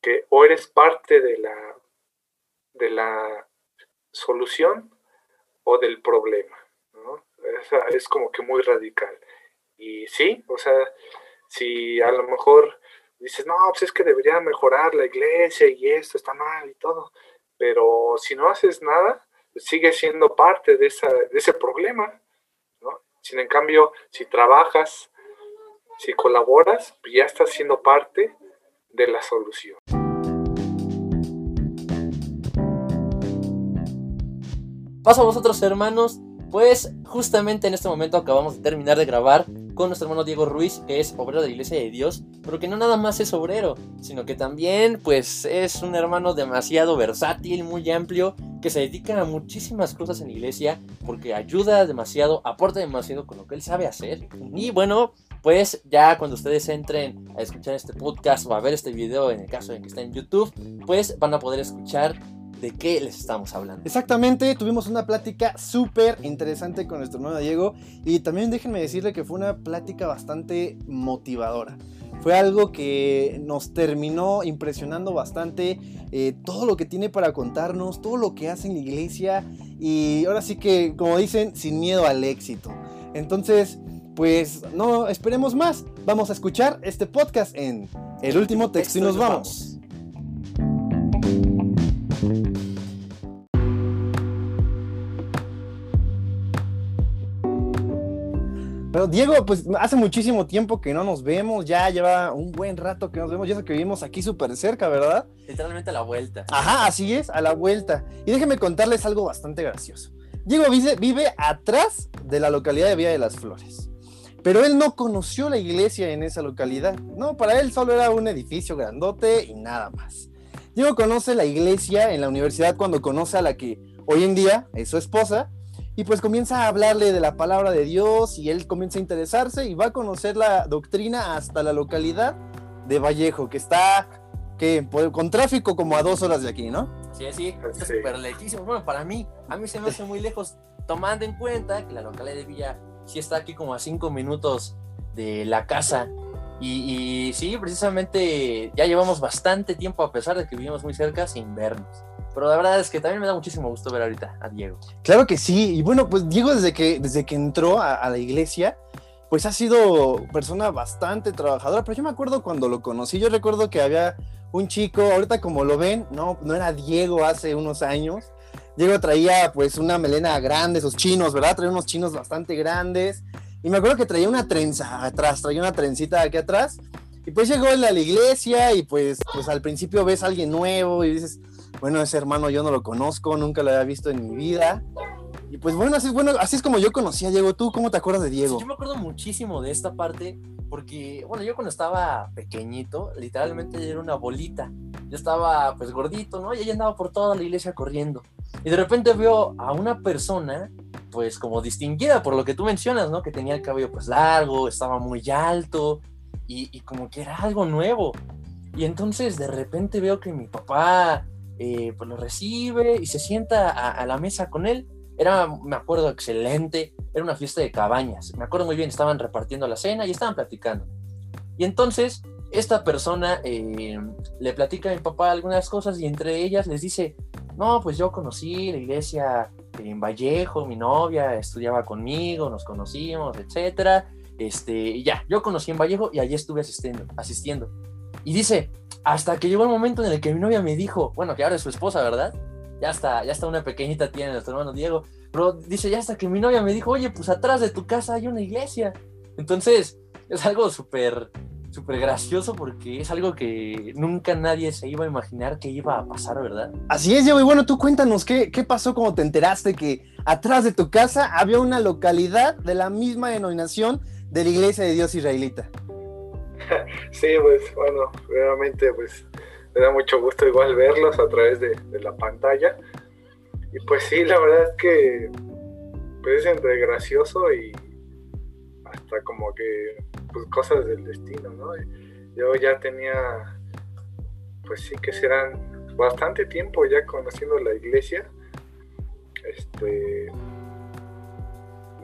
que o eres parte de la, de la solución o del problema. ¿no? es como que muy radical. Y sí, o sea, si a lo mejor dices, no, pues es que debería mejorar la iglesia y esto está mal y todo, pero si no haces nada, pues sigue siendo parte de, esa, de ese problema, ¿no? Sin en cambio, si trabajas, si colaboras, pues ya estás siendo parte de la solución. Paso a vosotros, hermanos. Pues justamente en este momento acabamos de terminar de grabar con nuestro hermano Diego Ruiz, que es obrero de la Iglesia de Dios, pero que no nada más es obrero, sino que también pues es un hermano demasiado versátil, muy amplio, que se dedica a muchísimas cosas en la iglesia, porque ayuda demasiado, aporta demasiado con lo que él sabe hacer. Y bueno, pues ya cuando ustedes entren a escuchar este podcast o a ver este video, en el caso de que esté en YouTube, pues van a poder escuchar de qué les estamos hablando. Exactamente, tuvimos una plática súper interesante con nuestro hermano Diego y también déjenme decirle que fue una plática bastante motivadora. Fue algo que nos terminó impresionando bastante eh, todo lo que tiene para contarnos, todo lo que hace en la iglesia y ahora sí que, como dicen, sin miedo al éxito. Entonces, pues no esperemos más. Vamos a escuchar este podcast en El último texto y nos vamos. Pero Diego, pues hace muchísimo tiempo que no nos vemos, ya lleva un buen rato que nos vemos, ya sé que vivimos aquí súper cerca, ¿verdad? Literalmente a la vuelta. Ajá, así es, a la vuelta. Y déjenme contarles algo bastante gracioso. Diego vive, vive atrás de la localidad de Villa de las Flores. Pero él no conoció la iglesia en esa localidad. No, para él solo era un edificio grandote y nada más. Diego conoce la iglesia en la universidad cuando conoce a la que hoy en día es su esposa y pues comienza a hablarle de la palabra de Dios y él comienza a interesarse y va a conocer la doctrina hasta la localidad de Vallejo, que está que con tráfico como a dos horas de aquí, ¿no? Sí, sí, está súper lejísimo. Bueno, para mí, a mí se me hace muy lejos, tomando en cuenta que la localidad de Villa sí está aquí como a cinco minutos de la casa. Y, sí, precisamente ya llevamos bastante tiempo, a pesar de que vivimos muy cerca, sin vernos. Pero la verdad es que también me da muchísimo gusto ver ahorita a Diego. Claro que sí. Y bueno, pues Diego desde que, desde que entró a, la iglesia, pues ha sido persona bastante trabajadora. Pero yo me acuerdo cuando lo conocí, yo recuerdo que había un chico, ahorita como lo ven, no, no era Diego hace unos años. Diego traía pues una melena grande, esos chinos, ¿verdad? Traía unos chinos bastante grandes. Y me acuerdo que traía una trenza atrás, traía una trencita aquí atrás. Y pues llegó él a la iglesia y pues, pues al principio ves a alguien nuevo y dices, bueno, ese hermano yo no lo conozco, nunca lo había visto en mi vida. Y pues bueno, así es, bueno, así es como yo conocí a Diego. ¿Tú cómo te acuerdas de Diego? yo me acuerdo muchísimo de esta parte porque, bueno, yo cuando estaba pequeñito, literalmente era una bolita. Yo estaba pues gordito, ¿no? Y ella andaba por toda la iglesia corriendo. Y de repente veo a una persona, pues como distinguida por lo que tú mencionas, ¿no? Que tenía el cabello pues largo, estaba muy alto y, y como que era algo nuevo. Y entonces de repente veo que mi papá eh, pues lo recibe y se sienta a, la mesa con él. Era, me acuerdo, excelente. Era una fiesta de cabañas. Me acuerdo muy bien, estaban repartiendo la cena y estaban platicando. Y entonces esta persona eh, le platica a mi papá algunas cosas y entre ellas les dice, no, pues yo conocí la iglesia en Vallejo, mi novia estudiaba conmigo, nos conocimos, etcétera. Este, ya, yo conocí en Vallejo y allí estuve asistiendo, asistiendo. Y dice, hasta que llegó el momento en el que mi novia me dijo, bueno, que ahora es su esposa, ¿verdad? Ya está, ya está una pequeñita tiene nuestro hermano Diego. Pero dice, hasta que mi novia me dijo, oye, pues atrás de tu casa hay una iglesia. Entonces, es algo súper, súper gracioso porque es algo que nunca nadie se iba a imaginar que iba a pasar, ¿verdad? Así es, Diego. Y bueno, tú cuéntanos, ¿qué, qué pasó cuando te enteraste que atrás de tu casa había una localidad de la misma denominación de la iglesia de Dios israelita? sí, pues bueno, realmente pues me da mucho gusto igual verlos a través de, la pantalla. Y pues sí, la verdad es que pues, es entre gracioso y hasta como que pues cosas del destino, ¿no? Yo ya tenía, pues sí que serán bastante tiempo ya conociendo la iglesia. Este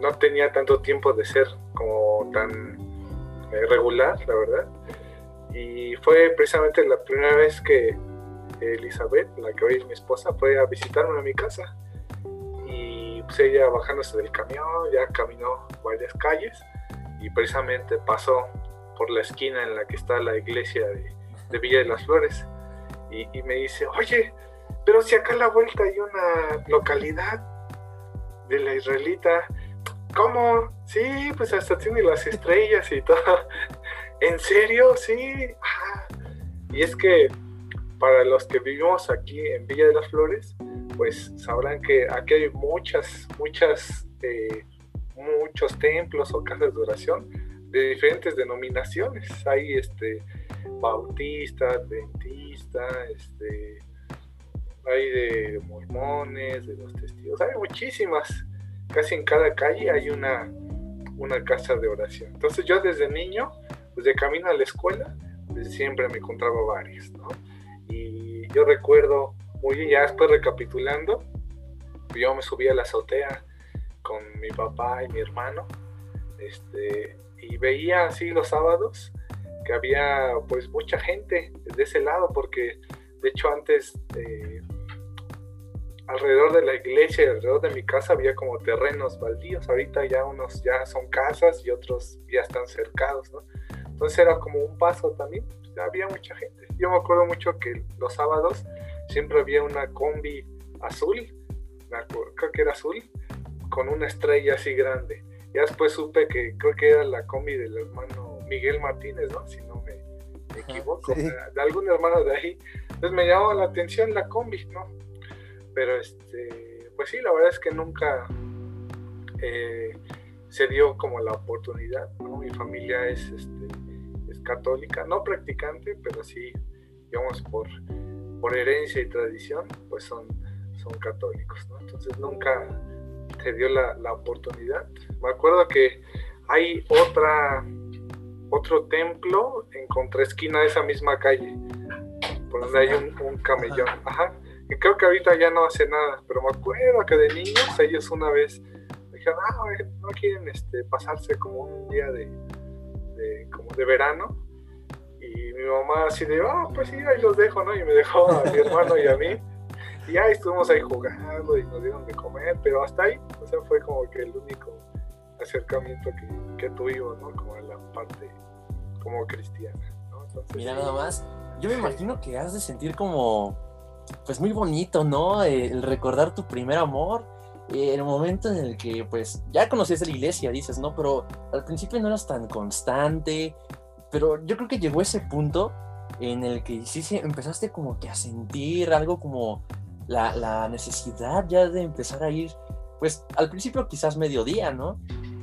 no tenía tanto tiempo de ser como tan regular, la verdad. Y fue precisamente la primera vez que Elizabeth, la que hoy es mi esposa, fue a visitarme a mi casa. Y pues ella bajándose del camión, ya caminó varias calles y precisamente pasó por la esquina en la que está la iglesia de, Villa de las Flores. Y, me dice, oye, pero si acá a la vuelta hay una localidad de la israelita, ¿cómo? Sí, pues hasta tiene las estrellas y todo. ¿En serio? Sí. Ah. Y es que para los que vivimos aquí en Villa de las Flores, pues sabrán que aquí hay muchas, muchas, eh, muchos templos o casas de oración de diferentes denominaciones. Hay este bautista, adventista, este, hay de mormones, de los testigos, hay muchísimas. Casi en cada calle hay una, una casa de oración. Entonces yo desde niño, pues de camino a la escuela, pues siempre me encontraba varias, ¿no? Y yo recuerdo, muy ya después recapitulando, yo me subí a la azotea con mi papá y mi hermano, este, y veía así los sábados que había pues mucha gente de ese lado, porque de hecho antes eh, alrededor de la iglesia y alrededor de mi casa había como terrenos baldíos, ahorita ya unos ya son casas y otros ya están cercados, ¿no? Entonces era como un paso también, había mucha gente. Yo me acuerdo mucho que los sábados siempre había una combi azul, creo que era azul, con una estrella así grande. Ya después supe que creo que era la combi del hermano Miguel Martínez, ¿no? Si no me, equivoco, de algún hermano de ahí. Entonces me llamó la atención la combi, ¿no? Pero este, pues sí, la verdad es que nunca eh, se dio como la oportunidad, ¿no? Mi familia es, este, es católica, no practicante, pero sí, digamos, por, por herencia y tradición, pues son, son católicos, ¿no? Entonces nunca se dio la, la oportunidad. Me acuerdo que hay otra otro templo en contraesquina de esa misma calle, por donde hay un, un camellón. Ajá. Y creo que ahorita ya no hace nada, pero me acuerdo que de niños ellos una vez dijeron, ah, no quieren este, pasarse como un día de, de, como de verano. Y mi mamá así de, ah, pues sí, ahí los dejo, ¿no? Y me dejó a mi hermano y a mí. Y ya estuvimos ahí jugando y nos dieron de comer, pero hasta ahí, o sea, fue como que el único acercamiento que, que tuvimos, ¿no? Como en la parte como cristiana, ¿no? Mira nada más, yo me imagino que has de sentir como, pues muy bonito, ¿no? El recordar tu primer amor, el momento en el que, pues, ya conocías la iglesia, dices, ¿no? Pero al principio no eras tan constante, pero yo creo que llegó ese punto en el que sí, sí empezaste como que a sentir algo como la, necesidad ya de empezar a ir, pues al principio quizás mediodía, ¿no?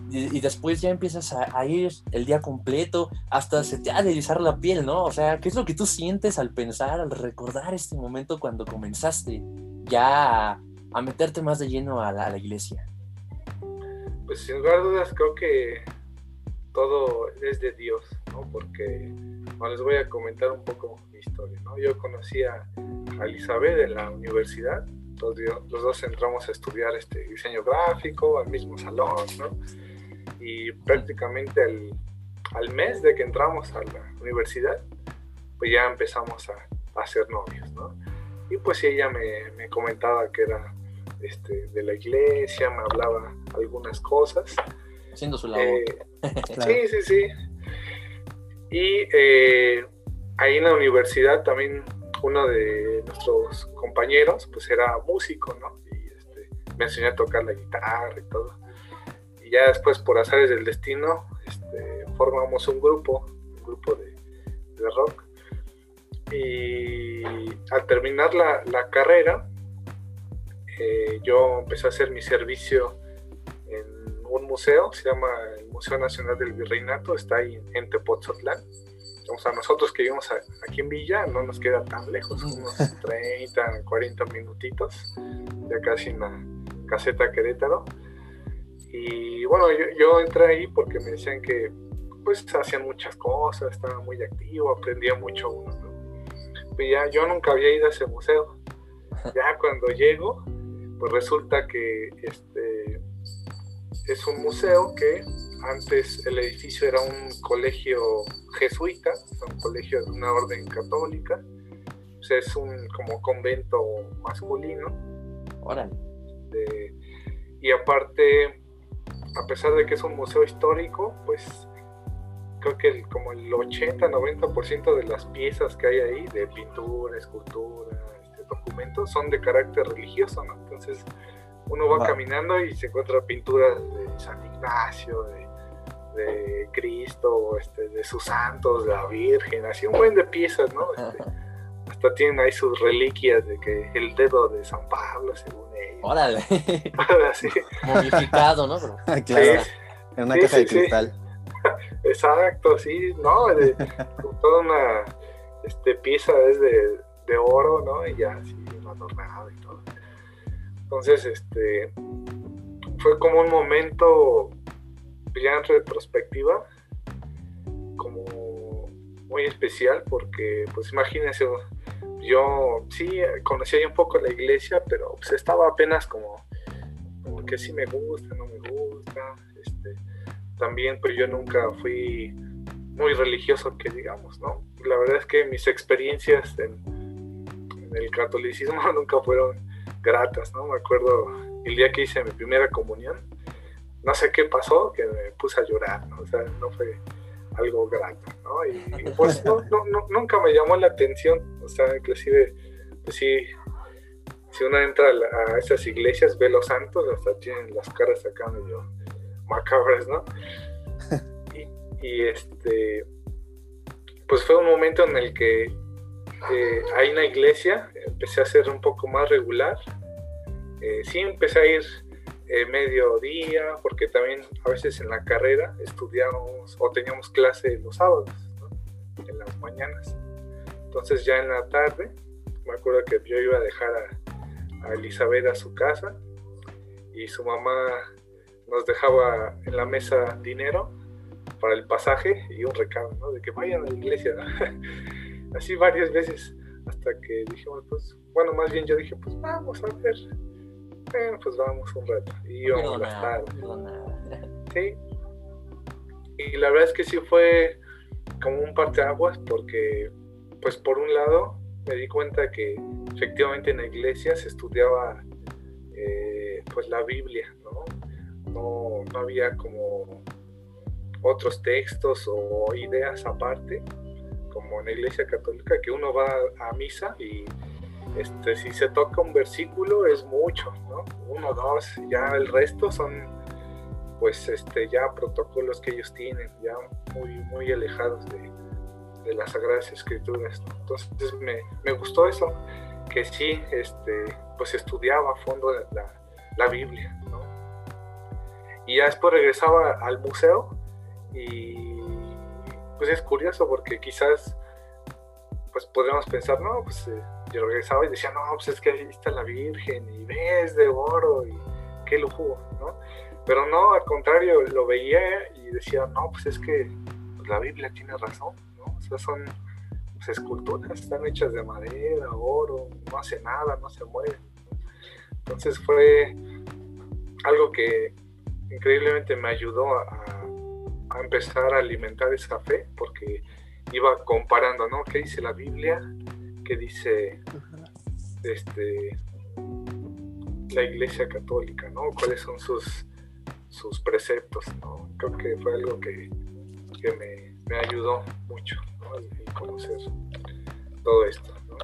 Y, después ya empiezas a, ir el día completo, hasta se te ha de erizar la piel, ¿no? O sea, ¿qué es lo que tú sientes al pensar, al recordar este momento cuando comenzaste ya a, meterte más de lleno a la, iglesia? Pues sin lugar a dudas creo que todo es de Dios, ¿no? Porque les voy a comentar un poco mi historia, ¿no? Yo conocí a, Elizabeth en la universidad, los, los, dos entramos a estudiar este diseño gráfico al mismo salón, ¿no? y prácticamente al, al, mes de que entramos a la universidad, pues ya empezamos a, a ser novios, ¿no? Y pues ella me, me comentaba que era este, de la iglesia, me hablaba algunas cosas. Haciendo su labor. Eh, sí, sí, sí. Y eh, ahí en la universidad también uno de nuestros compañeros pues era músico, ¿no? Y este, me enseñó a tocar la guitarra y todo ya después, por azares del destino, este, formamos un grupo, un grupo de, rock. Y al terminar la, carrera, eh, yo empecé a hacer mi servicio en un museo, se llama el Museo Nacional del Virreinato, está ahí en Tepoztlán. O sea, nosotros que vivimos aquí en Villa no nos queda tan lejos, unos 30, 40 minutitos, ya casi en la caseta Querétaro. Y bueno, yo, entré ahí porque me decían que pues hacían muchas cosas, estaba muy activo, aprendía mucho uno, ¿no? ya yo nunca había ido a ese museo. Ya cuando llego, pues resulta que este es un museo que antes el edificio era un colegio jesuita, un colegio de una orden católica. O sea, es un como convento masculino. Órale. y aparte, a pesar de que es un museo histórico, pues creo que el, como el 80-90% de las piezas que hay ahí, de pintura, escultura, este, documentos, son de carácter religioso, ¿no? Entonces uno va caminando y se encuentra pinturas de San Ignacio, de, Cristo, este, de sus santos, de la Virgen, así un buen de piezas, ¿no? Este, hasta tienen ahí sus reliquias de que el dedo de San Pablo, según ellos. Órale. así. Momificado, ¿no? claro. en una caja de cristal. Exacto, sí, ¿no? toda una este, pieza es de, de, oro, ¿no? Y ya así adornado y todo. Entonces, este, fue como un momento ya en retrospectiva, como muy especial, porque, pues imagínense, yo sí conocía un poco la iglesia, pero pues estaba apenas como, como que sí me gusta, no me gusta, este, también, pero yo nunca fui muy religioso, que digamos, ¿no? La verdad es que mis experiencias en, en el catolicismo nunca fueron gratas, ¿no? Me acuerdo el día que hice mi primera comunión, no sé qué pasó, que me puse a llorar, ¿no? O sea, no fue algo grato, ¿no? Y, pues no, no, nunca me llamó la atención, o sea, inclusive, pues sí, si uno entra a, esas iglesias, ve los santos, hasta tienen las caras acá medio macabras, ¿no? Y, este, pues fue un momento en el que eh, hay una iglesia, empecé a ser un poco más regular, eh, sí empecé a ir eh, mediodía, porque también a veces en la carrera estudiamos o teníamos clase los sábados, en las mañanas. Entonces ya en la tarde, me acuerdo que yo iba a dejar a, a Elizabeth a su casa y su mamá nos dejaba en la mesa dinero para el pasaje y un recado, ¿no? De que vayan a la iglesia, Así varias veces, hasta que dijimos, pues, bueno, más bien yo dije, pues vamos a ver. Bueno, pues vamos un rato. Y íbamos a gastar. Sí. Y la verdad es que sí fue como un parteaguas porque, pues por un lado, me di cuenta que efectivamente en la iglesia se estudiaba eh, pues la Biblia, ¿no? no, había como otros textos o ideas aparte, como en la iglesia católica, que uno va a misa y este, si se toca un versículo es mucho, ¿no? Uno, dos, ya el resto son pues este, ya protocolos que ellos tienen, ya muy, muy alejados de, de las Sagradas Escrituras. Entonces me, me, gustó eso, que sí, este, pues estudiaba a fondo la, la Biblia. Y ya después regresaba al museo y pues es curioso porque quizás pues podríamos pensar, no, pues eh, yo regresaba y decía, no, pues es que ahí está la Virgen y ves de oro y qué lujo, ¿no? Pero no, al contrario, lo veía y decía, no, pues es que la Biblia tiene razón, ¿no? O sea, son pues, esculturas, están hechas de madera, oro, no hace nada, no se mueve. Entonces fue algo que increíblemente me ayudó a, empezar a alimentar esa fe, porque iba comparando, ¿no? ¿Qué dice la Biblia? ¿Qué dice este, la Iglesia Católica, ¿no? ¿Cuáles son sus, sus preceptos, ¿no? Creo que fue algo que, me, ayudó mucho, ¿no? conocer todo esto, ¿no?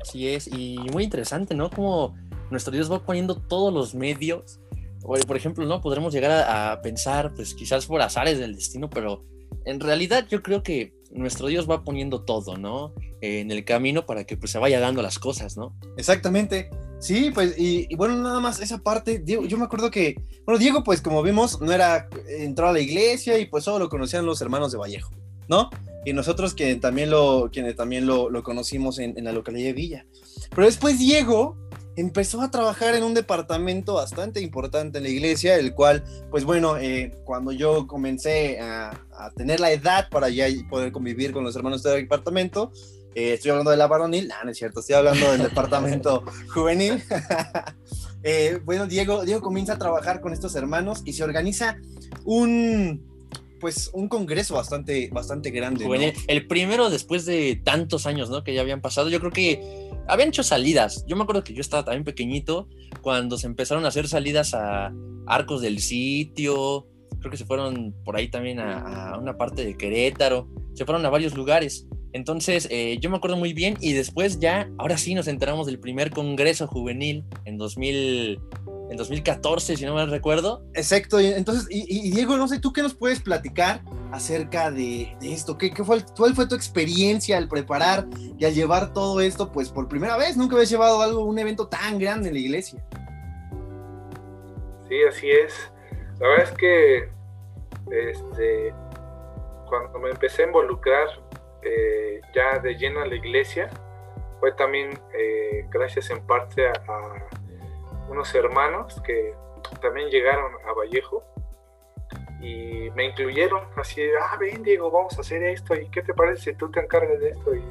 Así es, y muy interesante, ¿no? Como nuestro Dios va poniendo todos los medios por ejemplo, ¿no? Podremos llegar a, pensar, pues quizás por azares del destino, pero en realidad yo creo que nuestro Dios va poniendo todo, ¿no? en el camino para que pues se vaya dando las cosas, ¿no? Exactamente. Sí, pues, y, bueno, nada más esa parte, Diego, yo me acuerdo que, bueno, Diego, pues como vimos, no era, entró a la iglesia y pues solo lo conocían los hermanos de Vallejo, ¿no? Y nosotros que también lo, quienes también lo, conocimos en, en, la localidad de Villa. Pero después Diego empezó a trabajar en un departamento bastante importante en la iglesia, el cual, pues bueno, eh, cuando yo comencé a, tener la edad para ya poder convivir con los hermanos del departamento, eh, estoy hablando de la varonil, no, no es cierto, estoy hablando del departamento juvenil. eh, bueno, Diego, Diego comienza a trabajar con estos hermanos y se organiza un, pues, un congreso bastante, bastante grande. El primero después de tantos años, ¿no? Que ya habían pasado. Yo creo que habían hecho salidas. Yo me acuerdo que yo estaba también pequeñito cuando se empezaron a hacer salidas a arcos del sitio. Creo que se fueron por ahí también a una parte de Querétaro. Se fueron a varios lugares. Entonces, eh, yo me acuerdo muy bien y después ya, ahora sí nos enteramos del primer Congreso Juvenil en 2000, en 2014, si no me recuerdo. Exacto, entonces, y, y, Diego, no sé, ¿tú qué nos puedes platicar acerca de, de esto? ¿Qué, qué fue, ¿Cuál fue tu experiencia al preparar y al llevar todo esto, pues por primera vez? Nunca habías llevado algo, un evento tan grande en la iglesia. Sí, así es. La verdad es que este, cuando me empecé a involucrar eh, ya de lleno a la iglesia, fue también eh, gracias en parte a, a, unos hermanos que también llegaron a Vallejo y me incluyeron así, ah, ven Diego, vamos a hacer esto y qué te parece si tú te encargas de esto y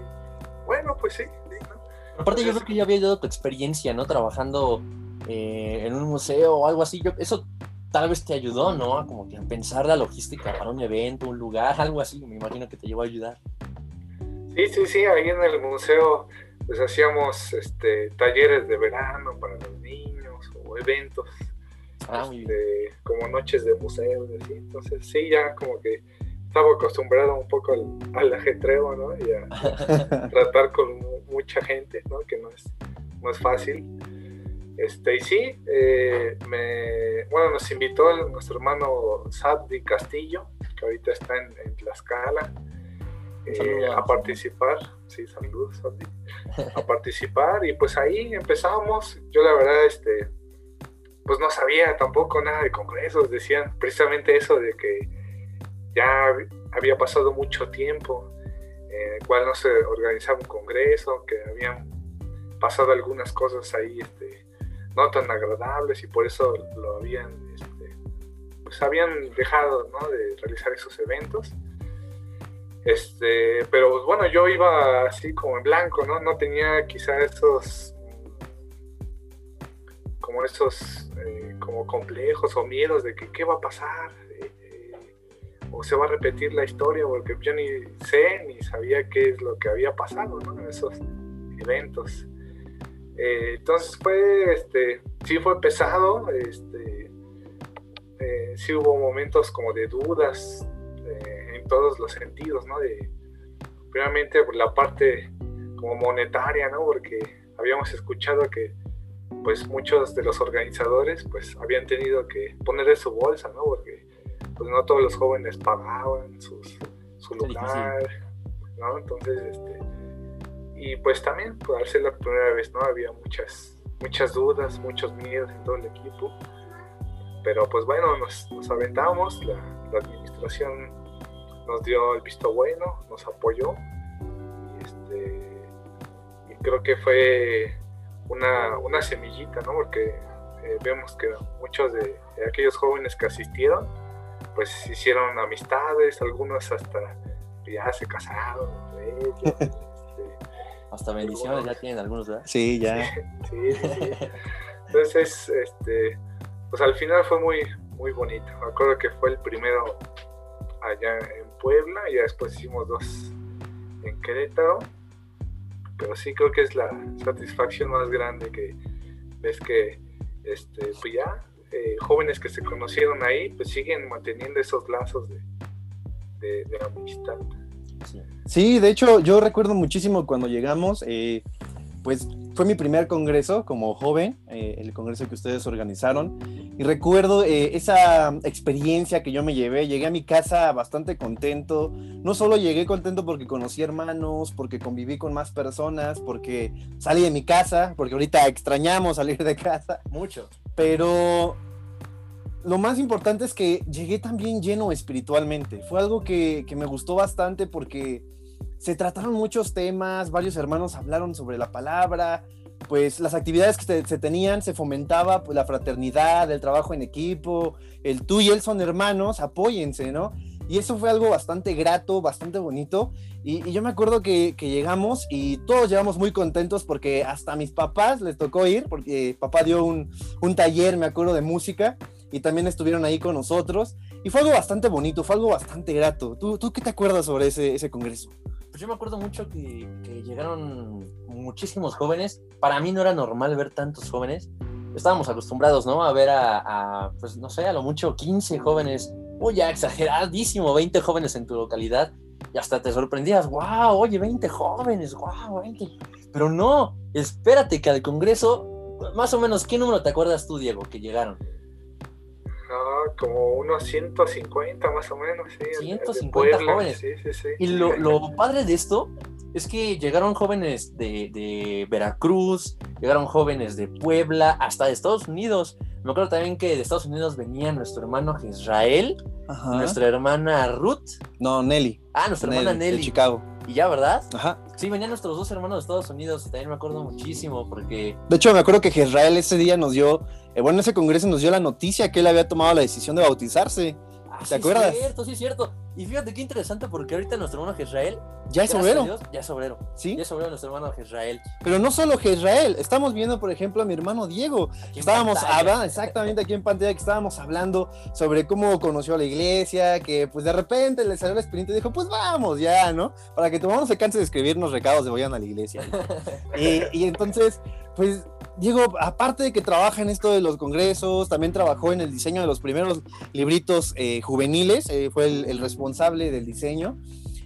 bueno, pues sí. ¿no? Aparte yo creo que ya había dado tu experiencia, ¿no? Trabajando eh, en un museo o algo así, yo, eso tal vez te ayudó, ¿no? A como que a pensar la logística para un evento, un lugar, algo así, me imagino que te llevó a ayudar. Sí, sí, sí, ahí en el museo pues hacíamos este, talleres de verano para los niños o eventos, Ah, este, como noches de museo, así. entonces sí, ya como que estaba acostumbrado un poco al, al ajetreo, ¿no? Y a tratar con mucha gente, ¿no? Que no es, no es fácil. Este, y sí, eh, me, bueno, nos invitó el, nuestro hermano Sabdi Castillo, que ahorita está en, en Tlaxcala, eh, a participar. Sí, saludos. A participar, y pues ahí empezamos. Yo, la verdad, este, pues no sabía tampoco nada de congresos. Decían precisamente eso de que ya había pasado mucho tiempo en el cual no se organizaba un congreso, que habían pasado algunas cosas ahí este, no tan agradables y por eso lo habían, este, pues habían dejado ¿no? de realizar esos eventos. Este, pero pues, bueno, yo iba así como en blanco, ¿no? No tenía quizá esos como esos eh, como complejos o miedos de que qué va a pasar eh, o se va a repetir la historia porque yo ni sé ni sabía qué es lo que había pasado en esos eventos. Eh, entonces fue, este, sí fue pesado, este, sí hubo momentos como de dudas todos los sentidos, ¿no? De, primeramente por la parte como monetaria, ¿no? Porque habíamos escuchado que pues muchos de los organizadores pues habían tenido que poner de su bolsa, ¿no? Porque pues no todos los jóvenes pagaban sus, su lugar, ¿no? Entonces, este, y pues también pues, al ser la primera vez no había muchas muchas dudas muchos miedos en todo el equipo pero pues bueno nos, nos aventamos la, la, administración nos dio el visto bueno nos apoyó y, este, y creo que fue una, una semillita no porque eh, vemos que muchos de, de, aquellos jóvenes que asistieron pues hicieron amistades algunos hasta ya se casaron ellos, hasta bendiciones ya tienen algunos, ¿verdad? Sí, ya. Sí, sí, sí. Entonces, este, pues al final fue muy, muy bonito. Me acuerdo que fue el primero allá en Puebla, y ya después hicimos dos en Querétaro. Pero sí creo que es la satisfacción más grande que ves que, este, pues ya, eh, jóvenes que se conocieron ahí, pues siguen manteniendo esos lazos de, de, amistad. Sí. sí. de hecho, yo recuerdo muchísimo cuando llegamos, eh, pues fue mi primer congreso como joven, eh, el congreso que ustedes organizaron, y recuerdo eh, esa experiencia que yo me llevé, llegué a mi casa bastante contento, no solo llegué contento porque conocí hermanos, porque conviví con más personas, porque salí de mi casa, porque ahorita extrañamos salir de casa. Mucho. Pero lo más importante es que llegué también lleno espiritualmente. Fue algo que, que, me gustó bastante porque se trataron muchos temas, varios hermanos hablaron sobre la palabra, pues las actividades que se, tenían, se fomentaba pues, la fraternidad, el trabajo en equipo, el tú y él son hermanos, apóyense, ¿no? Y eso fue algo bastante grato, bastante bonito. Y, yo me acuerdo que, llegamos y todos llevamos muy contentos porque hasta mis papás les tocó ir, porque papá dio un, taller, me acuerdo, de música y también estuvieron ahí con nosotros. Y fue algo bastante bonito, fue algo bastante grato. ¿Tú, tú qué te acuerdas sobre ese congreso? Pues yo me acuerdo mucho que, llegaron muchísimos jóvenes. Para mí no era normal ver tantos jóvenes. Estábamos acostumbrados, ¿no? A ver a, a pues no sé, a lo mucho 15 jóvenes Uy, ya exageradísimo, 20 jóvenes en tu localidad y hasta te sorprendías, wow, oye, 20 jóvenes, wow, 20. Pero no, espérate que al Congreso, más o menos, ¿qué número te acuerdas tú, Diego, que llegaron? Como unos 150 más o menos, sí. 150 jóvenes. Sí, sí, sí. Y lo, lo padre de esto es que llegaron jóvenes de, Veracruz, llegaron jóvenes de Puebla, hasta de Estados Unidos. Me acuerdo también que de Estados Unidos venía nuestro hermano Israel, nuestra hermana Ruth. No, Nelly. Ah, nuestra hermana Nelly. De Chicago. Y ya, ¿verdad? Ajá. Sí, venían nuestros dos hermanos de Estados Unidos también me acuerdo muchísimo porque... De hecho, me acuerdo que Israel ese día nos dio, eh, bueno, en ese congreso nos dio la noticia que él había tomado la decisión de bautizarse. Ah, ¿Te acuerdas? Sí, cierto, sí, cierto. Y fíjate qué interesante porque ahorita nuestro hermano Israel. Ya es obrero. ya es obrero. Sí. Ya es obrero nuestro hermano Israel. Pero no solo Israel. Estamos viendo, por ejemplo, a mi hermano Diego. Estábamos hablando, exactamente aquí en pantalla, que estábamos hablando sobre cómo conoció a la iglesia, que pues de repente le salió la experiencia y dijo, pues vamos ya, ¿no? Para que tu mamá no se canse de escribirnos recados de vayan a la iglesia. y, y entonces, pues Diego, aparte de que trabaja en esto de los congresos, también trabajó en el diseño de los primeros libritos eh, juveniles, eh, fue el, responsable del diseño.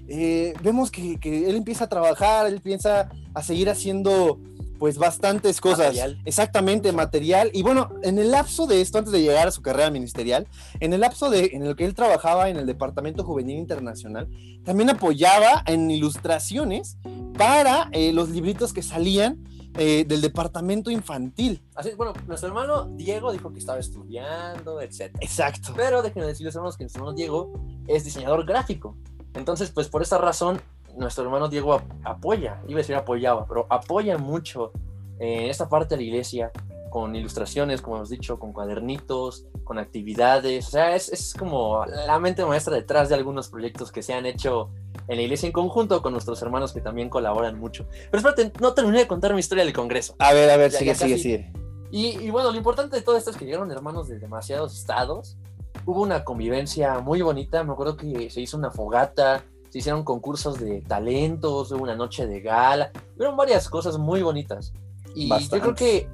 Eh, vemos que, él empieza a trabajar, él piensa a seguir haciendo pues bastantes cosas. Exactamente, material. Y bueno, en el lapso de esto, antes de llegar a su carrera ministerial, en el lapso de, en el que él trabajaba en el Departamento Juvenil Internacional, también apoyaba en ilustraciones para los libritos que salían eh, del departamento infantil. Así, bueno, nuestro hermano Diego dijo que estaba estudiando, etc. Exacto. Pero déjenme decirles, hermanos, que nuestro hermano Diego es diseñador gráfico. Entonces, pues por esa razón, nuestro hermano Diego apoya, iba a decir apoyaba, pero apoya mucho en esta parte de la iglesia con ilustraciones, como hemos dicho, con cuadernitos, con actividades. O sea, es, es como la mente maestra detrás de algunos proyectos que se han hecho en la iglesia en conjunto con nuestros hermanos que también colaboran mucho. Pero espérate, no terminé de contar mi historia del Congreso. A ver, a ver, sigue, sigue, sigue. Y, bueno, lo importante de todo esto es que llegaron hermanos de demasiados estados. Hubo una convivencia muy bonita. Me acuerdo que se hizo una fogata, se hicieron concursos de talentos, hubo una noche de gala. Fueron varias cosas muy bonitas. Y yo creo que,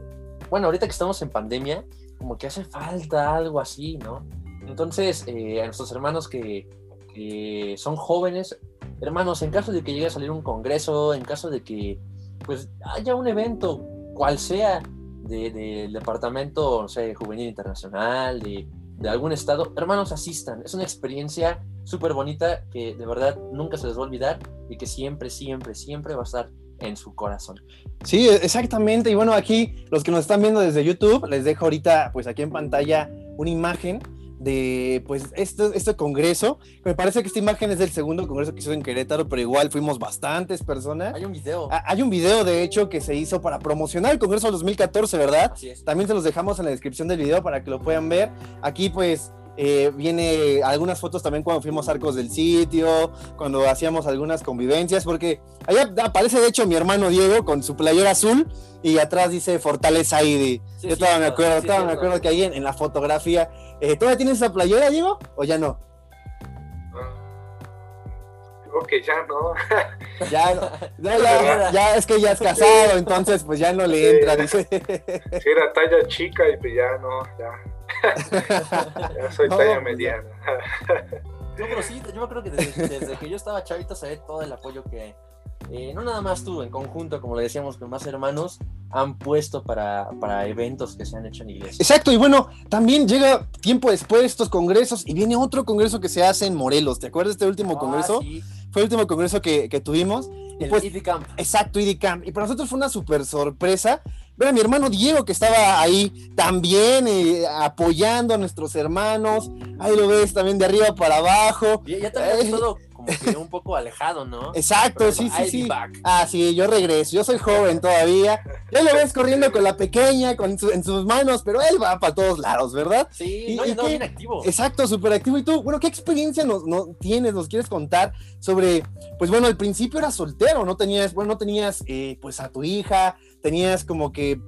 bueno, ahorita que estamos en pandemia, como que hace falta algo así, ¿no? Entonces, eh, a nuestros hermanos que, que son jóvenes, hermanos, en caso de que llegue a salir un congreso, en caso de que pues haya un evento, cual sea, del departamento, no sé, juvenil internacional, de, de algún estado, hermanos, asistan. Es una experiencia súper bonita que de verdad nunca se les va a olvidar y que siempre, siempre, siempre va a estar en su corazón. Sí, exactamente. Y bueno, aquí los que nos están viendo desde YouTube, les dejo ahorita, pues aquí en pantalla, una imagen de pues este, este congreso. Me parece que esta imagen es del segundo congreso que hizo en Querétaro, pero igual fuimos bastantes personas. Hay un video. Ah, hay un video, de hecho, que se hizo para promocionar el congreso 2014, ¿verdad? También se los dejamos en la descripción del video para que lo puedan ver. Aquí pues eh, viene algunas fotos también cuando fuimos arcos del sitio, cuando hacíamos algunas convivencias, porque allá aparece de hecho mi hermano Diego con su playera azul y atrás dice Fortaleza ID. Yo estaba me acuerdo, me acuerdo que ahí en, la fotografía. Eh, ¿Todavía tienes esa playera, Diego? ¿O ya no? Creo que ya no. ya, ya, es que ya es casado, entonces pues ya no le entra, dice. Sí, era talla chica y pues ya no, ya ya soy talla mediana. yo, pero sí, yo creo que desde, que yo estaba chavito se ve todo el apoyo que, eh, no nada más tú, en conjunto, como le decíamos, con más hermanos, han puesto para, para eventos que se han hecho en iglesia. Exacto, y bueno, también llega tiempo después estos congresos y viene otro congreso que se hace en Morelos. ¿Te acuerdas de este último ah, congreso? Fue el último congreso que, que tuvimos. El pues, Camp. Exacto, ID Camp. Y para nosotros fue una súper sorpresa ver a mi hermano Diego que estaba ahí también eh, apoyando a nuestros hermanos. Ahí lo ves también de arriba para abajo. Ya, había eh, que un poco alejado, ¿no? Exacto, sí, sí, sí. Ah, sí, yo regreso, yo soy joven todavía. Ya lo ves corriendo con la pequeña, con en sus manos, pero él va para todos lados, ¿verdad? Sí, y, no, bien activo. Exacto, súper activo. Y tú, bueno, ¿qué experiencia nos, no, tienes, nos quieres contar sobre, pues bueno, al principio eras soltero, no tenías, bueno, no tenías, eh, pues a tu hija, tenías como que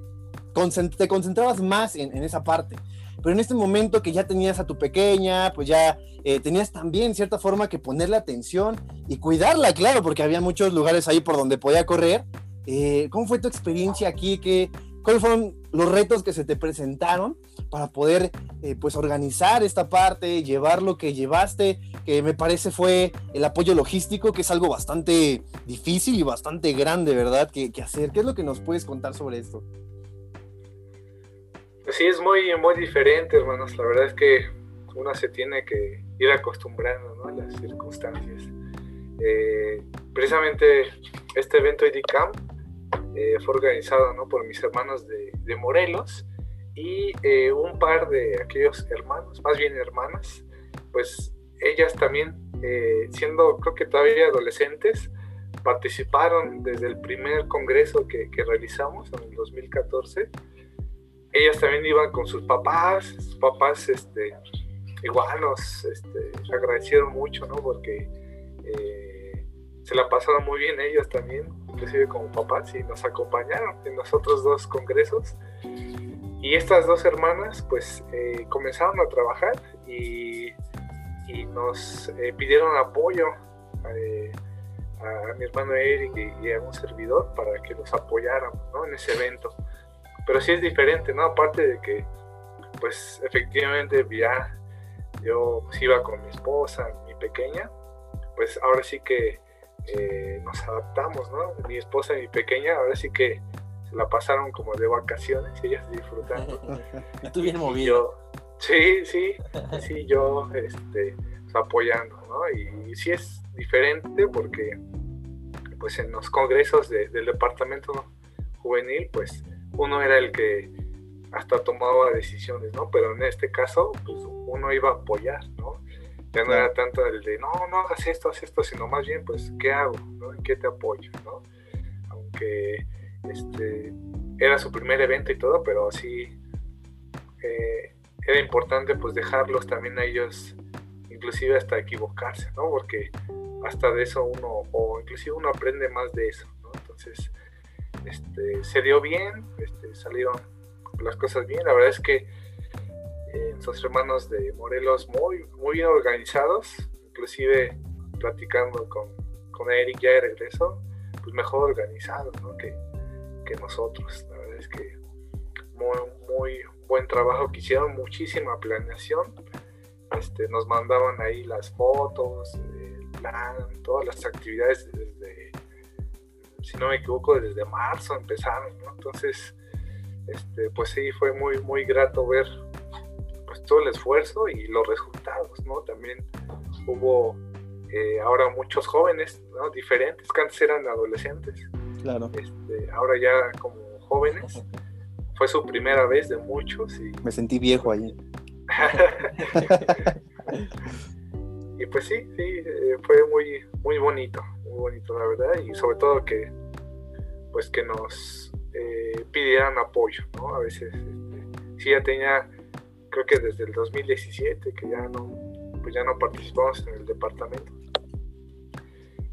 te concentrabas más en, esa parte. Pero en este momento que ya tenías a tu pequeña, pues ya eh, tenías también cierta forma que ponerle atención y cuidarla, claro, porque había muchos lugares ahí por donde podía correr. Eh, ¿Cómo fue tu experiencia aquí? ¿Qué, ¿Cuáles fueron los retos que se te presentaron para poder eh, pues organizar esta parte, llevar lo que llevaste, que me parece fue el apoyo logístico, que es algo bastante difícil y bastante grande, ¿verdad? Que, que hacer. ¿Qué es lo que nos puedes contar sobre esto? Sí, es muy, muy diferente, hermanos. La verdad es que uno se tiene que ir acostumbrando a las circunstancias. Eh, precisamente este evento IDCAM eh, fue organizado ¿no? por mis hermanos de, de Morelos y eh, un par de aquellos hermanos, más bien hermanas, pues ellas también, siendo creo que todavía adolescentes, participaron desde el primer congreso que, que realizamos en el 2014 ellas también iban con sus papás, sus papás este, igual nos este, agradecieron mucho, ¿no? Porque eh, se la pasaron muy bien ellos también, inclusive como papás, y nos acompañaron en los otros dos congresos. Y estas dos hermanas pues eh, comenzaron a trabajar y, y nos eh, pidieron apoyo a mi hermano Eric y, y, a un servidor para que los apoyáramos ¿no? en ese evento pero sí es diferente, ¿no? Aparte de que, pues efectivamente ya yo pues, iba con mi esposa, mi pequeña, pues ahora sí que eh, nos adaptamos, ¿no? Mi esposa y mi pequeña ahora sí que se la pasaron como de vacaciones y ellas disfrutando. y tú bien movido. sí, sí, sí, yo este, pues, apoyando, ¿no? Y, sí es diferente porque pues en los congresos del departamento juvenil, pues uno era el que hasta tomaba decisiones, ¿no? Pero en este caso, pues uno iba a apoyar, ¿no? Ya no era tanto el de, no, no hagas esto, haz esto, sino más bien, pues, ¿qué hago? ¿no? ¿En qué te apoyo? ¿no? Aunque este, era su primer evento y todo, pero sí eh, era importante pues dejarlos también a ellos, inclusive hasta equivocarse, ¿no? Porque hasta de eso uno, o inclusive uno aprende más de eso, ¿no? Entonces, este, se dio bien, este, salieron las cosas bien. La verdad es que eh, hermanos de Morelos muy, muy bien organizados, inclusive platicando con, con Eric ya de regreso, pues mejor organizados que, que nosotros. La verdad es que muy, muy buen trabajo que hicieron, muchísima planeación. Este, nos mandaban ahí las fotos, el plan, todas las actividades si no me equivoco, desde marzo empezaron, ¿no? Entonces, este, pues sí, fue muy, muy grato ver pues, todo el esfuerzo y los resultados, ¿no? También hubo eh, ahora muchos jóvenes, ¿no? Diferentes, que antes eran adolescentes. Claro. Este, ahora ya como jóvenes. Fue su primera vez de muchos y... Me sentí viejo allí. y pues sí, sí, eh, fue muy, muy bonito, bonito la verdad, y sobre todo que, pues que nos eh, pidieran apoyo, ¿no? A veces, este, sí ya tenía, creo que desde el 2017, que ya no, pues ya no participamos en el departamento.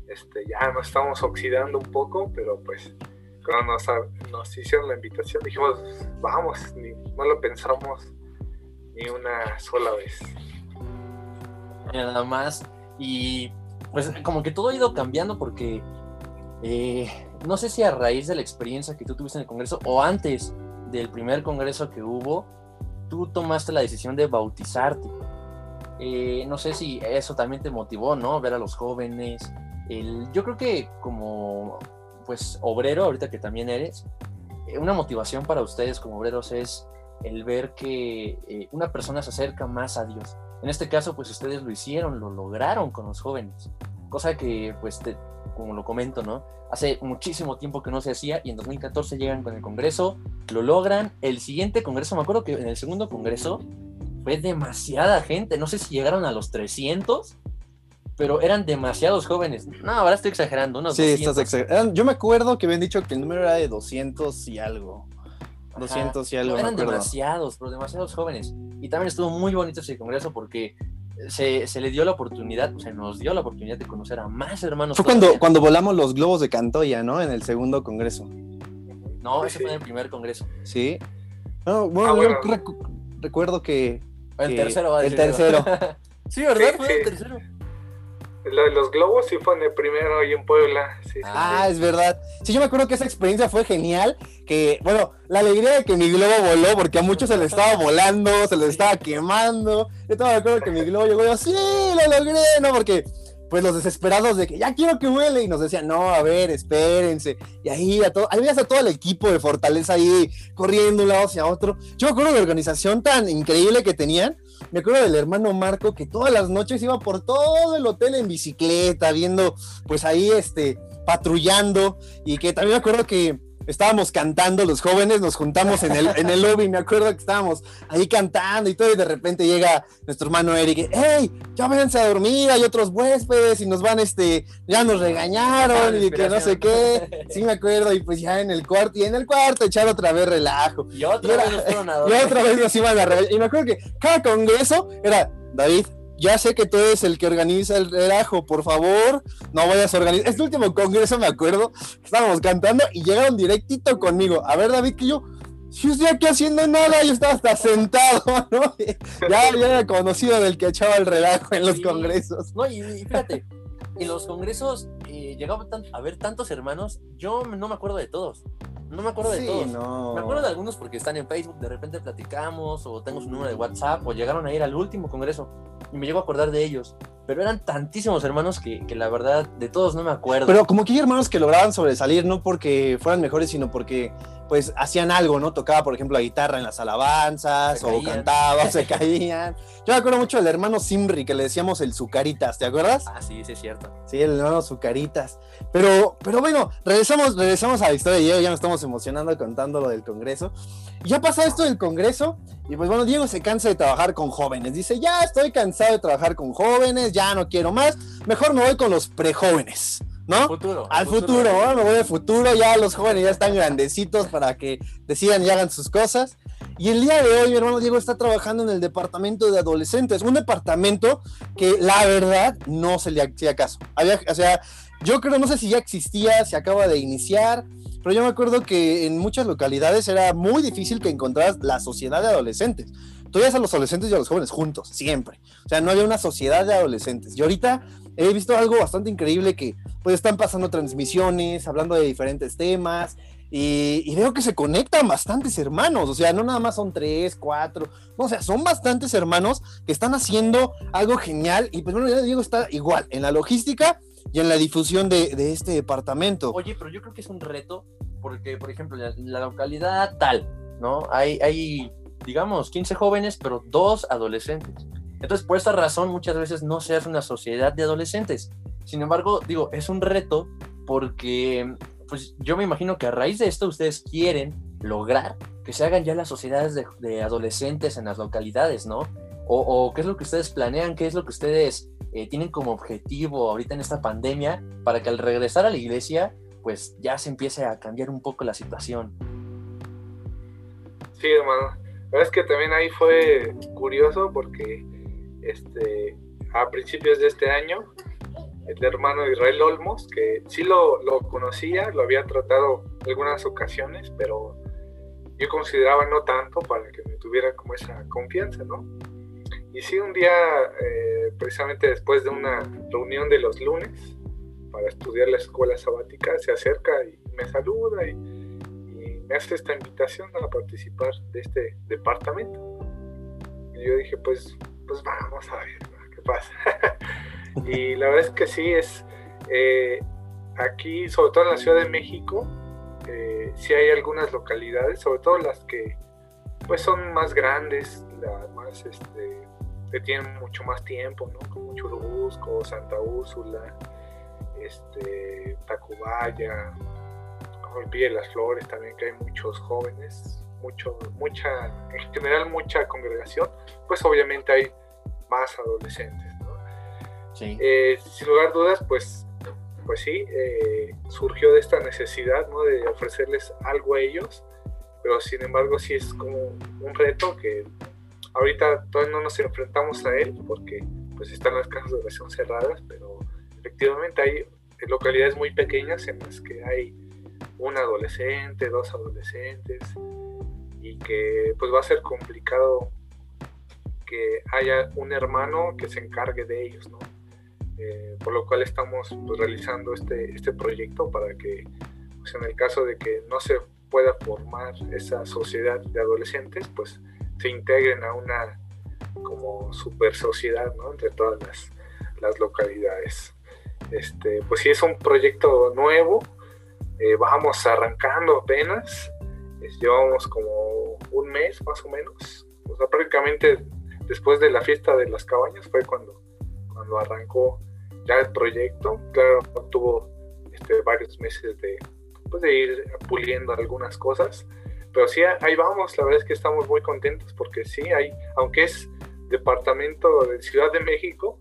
Este, ya nos estamos oxidando un poco, pero pues cuando nos, nos hicieron la invitación dijimos, vamos, ni, no lo pensamos ni una sola vez nada más. Y pues como que todo ha ido cambiando porque eh, no sé si a raíz de la experiencia que tú tuviste en el Congreso o antes del primer Congreso que hubo, tú tomaste la decisión de bautizarte. Eh, no sé si eso también te motivó, ¿no? Ver a los jóvenes. El, yo creo que como pues obrero, ahorita que también eres, eh, una motivación para ustedes como obreros es el ver que una persona se acerca más a Dios. En este caso, pues ustedes lo hicieron, lo lograron con los jóvenes, cosa que, pues, como lo comento, ¿no? Hace muchísimo tiempo que no se hacía y en 2014 llegan con el Congreso, lo logran. El siguiente Congreso, me acuerdo que en el segundo Congreso fue demasiada gente, no sé si llegaron a los 300 pero eran demasiados jóvenes. No, ahora estoy exagerando, unos Sí, 200. estás exagerando. Yo me acuerdo que habían dicho que el número era de 200 y algo. Ajá. 200 y algo, eran demasiados, pero demasiados jóvenes. Y también estuvo muy bonito ese congreso porque se, se le dio la oportunidad, o sea, nos dio la oportunidad de conocer a más hermanos. Fue cuando, todavía. cuando volamos los globos de Cantoya, ¿no? En el segundo congreso. No, ese sí. fue en el primer congreso. Sí. No, bueno, Ah, yo recu- recuerdo que. El que- tercero va a El decir, tercero. ¿verdad? sí, ¿verdad? Sí, fue sí. el tercero. Lo de los globos sí fue en el primero ahí en Puebla. Sí, Ah, sí. es verdad. Sí, yo me acuerdo que esa experiencia fue genial. Que, bueno, la alegría de que mi globo voló, porque a muchos se le estaba volando, se les estaba quemando. Yo todavía me acuerdo que mi globo llegó y yo, sí, lo logré, ¿no? Porque, pues los desesperados de que ya quiero que vuele, y nos decían, no, a ver, espérense. Y ahí, a todo, ahí veías a todo el equipo de Fortaleza ahí corriendo de un lado hacia otro. Yo me acuerdo de la organización tan increíble que tenían. Me acuerdo del hermano Marco que todas las noches iba por todo el hotel en bicicleta, viendo, pues ahí, este, patrullando. Y que también me acuerdo que estábamos cantando los jóvenes, nos juntamos en el, en el lobby, me acuerdo que estábamos ahí cantando y todo, y de repente llega nuestro hermano Eric, hey, ya váyanse a dormir, hay otros huéspedes y nos van, este, ya nos regañaron y que no sé qué, sí me acuerdo, y pues ya en el cuarto, y en el cuarto echar otra vez relajo. Y otra Y era- vez nos fueron a Y otra vez nos iban a regañar. Y me acuerdo que cada congreso era, David, ya sé que tú eres el que organiza el relajo, por favor, no vayas a organizar. Este último congreso me acuerdo, estábamos cantando y llegaron directito conmigo. A ver, David, que yo, si yo estoy aquí haciendo nada, yo estaba hasta sentado, ¿no? Ya, ya era conocido del que echaba el relajo en los Sí. congresos. No, y fíjate, en los congresos eh, llegaban tan- a ver tantos hermanos, yo no me acuerdo de todos. No me acuerdo de todos. no. Me acuerdo de algunos porque están en Facebook, de repente platicamos, o tengo su número de WhatsApp, o llegaron a ir al último congreso, y me llego a acordar de ellos. Pero eran tantísimos hermanos que, que la verdad, de todos no me acuerdo. Pero como que hay hermanos que lograban sobresalir, no porque fueran mejores, sino porque pues hacían algo, ¿no? Tocaba, por ejemplo, la guitarra en las alabanzas, o cantaba, se caían. Yo me acuerdo mucho del hermano Simri, que le decíamos el Zucaritas, ¿te acuerdas? Ah, sí, sí es cierto. Sí, el hermano Zucaritas. Pero, pero bueno, regresamos, regresamos a la historia de Diego, ya nos estamos emocionando contando lo del Congreso. Y ya pasó esto del Congreso, y pues bueno, Diego se cansa de trabajar con jóvenes. Dice, ya estoy cansado de trabajar con jóvenes, ya no quiero más, mejor me voy con los prejóvenes, ¿no? Futuro. Al futuro, ¿no? me voy de futuro, ya los jóvenes ya están grandecitos para que decidan y hagan sus cosas. Y el día de hoy, mi hermano Diego está trabajando en el departamento de adolescentes, un departamento que la verdad no se le hacía caso. Había, o sea, yo creo, no sé si ya existía, se acaba de iniciar, pero yo me acuerdo que en muchas localidades era muy difícil que encontraras la sociedad de adolescentes. Tú a los adolescentes y a los jóvenes juntos, siempre. O sea, no había una sociedad de adolescentes. Y ahorita he visto algo bastante increíble que pues están pasando transmisiones, hablando de diferentes temas, y, y veo que se conectan bastantes hermanos, o sea, no nada más son tres, cuatro, no, o sea, son bastantes hermanos que están haciendo algo genial, y pues bueno, ya Diego está igual en la logística y en la difusión de, de este departamento. Oye, pero yo creo que es un reto, porque, por ejemplo, la, la localidad tal, ¿no? Hay, hay, digamos, 15 jóvenes, pero dos adolescentes. Entonces, por esta razón, muchas veces no se hace una sociedad de adolescentes. Sin embargo, digo, es un reto porque, pues, yo me imagino que a raíz de esto ustedes quieren lograr que se hagan ya las sociedades de, de adolescentes en las localidades, ¿no? O, qué es lo que ustedes planean, qué es lo que ustedes eh, tienen como objetivo ahorita en esta pandemia para que al regresar a la iglesia, pues ya se empiece a cambiar un poco la situación. Sí, hermano. La verdad es que también ahí fue curioso porque este, a principios de este año, el hermano Israel Olmos, que sí lo, lo conocía, lo había tratado algunas ocasiones, pero yo consideraba no tanto para que me tuviera como esa confianza, ¿no? Y sí, un día, eh, precisamente después de una reunión de los lunes para estudiar la escuela sabática, se acerca y me saluda y, y me hace esta invitación a participar de este departamento. Y yo dije, pues, pues vamos a ver qué pasa. y la verdad es que sí, es eh, aquí, sobre todo en la Ciudad de México, eh, sí hay algunas localidades, sobre todo las que pues son más grandes, las más este, que tienen mucho más tiempo, ¿no? Como Churubusco, Santa Úrsula, este, Tacubaya, Olvide las Flores también, que hay muchos jóvenes, mucho, mucha, en general mucha congregación, pues obviamente hay más adolescentes, ¿no? Sí. Eh, sin lugar a dudas, pues, pues sí, eh, surgió de esta necesidad, ¿no? De ofrecerles algo a ellos, pero sin embargo sí es como un reto que ahorita todavía no nos enfrentamos a él porque pues están las casas de oración cerradas, pero efectivamente hay localidades muy pequeñas en las que hay un adolescente, dos adolescentes y que pues va a ser complicado que haya un hermano que se encargue de ellos, ¿no? Eh, por lo cual estamos pues, realizando este, este proyecto para que pues, en el caso de que no se pueda formar esa sociedad de adolescentes, pues se integren a una como super sociedad ¿no? entre todas las, las, localidades. Este, pues sí, es un proyecto nuevo, eh, vamos arrancando apenas, llevamos como un mes más o menos, o sea, prácticamente después de la fiesta de las cabañas fue cuando, cuando arrancó ya el proyecto, claro, tuvo este, varios meses de, pues, de ir puliendo algunas cosas, pero sí, ahí vamos, la verdad es que estamos muy contentos porque sí, hay, aunque es departamento de Ciudad de México,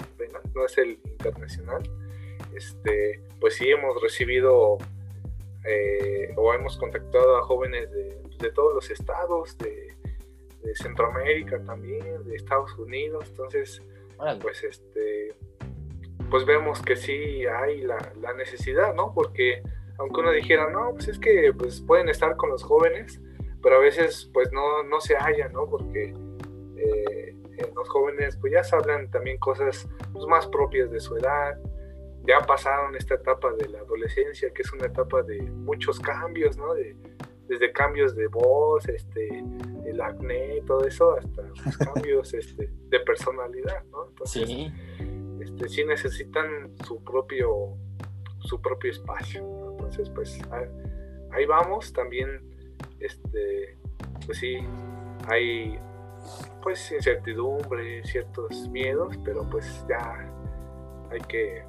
no es el internacional, este, pues sí hemos recibido eh, o hemos contactado a jóvenes de, de todos los estados, de, de, Centroamérica también, de Estados Unidos, entonces, pues este, pues vemos que sí hay la, la, necesidad, ¿no? Porque aunque uno dijera, no, pues es que pues pueden estar con los jóvenes, pero a veces pues no, no se halla, ¿no? Porque eh, los jóvenes pues ya hablan también cosas pues, más propias de su edad, ya pasaron esta etapa de la adolescencia, que es una etapa de muchos cambios, ¿no? De, desde cambios de voz, este, el acné, todo eso, hasta los cambios este, de personalidad, ¿no? Entonces, sí. Este, sí necesitan su propio, su propio espacio, ¿no? Entonces, pues ahí vamos, también este, pues sí, hay pues incertidumbre, ciertos miedos, pero pues ya hay que,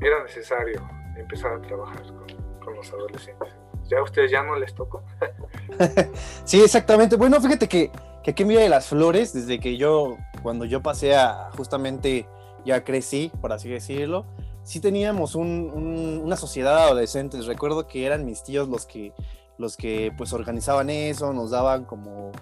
era necesario empezar a trabajar con, los adolescentes. Ya a ustedes ya no les tocó. sí, exactamente. Bueno, fíjate que, que aquí en Villa de las Flores, desde que yo, cuando yo pasé a justamente, ya crecí, por así decirlo, sí teníamos una sociedad de adolescentes. Recuerdo que eran mis tíos los que los que pues organizaban eso, nos daban como,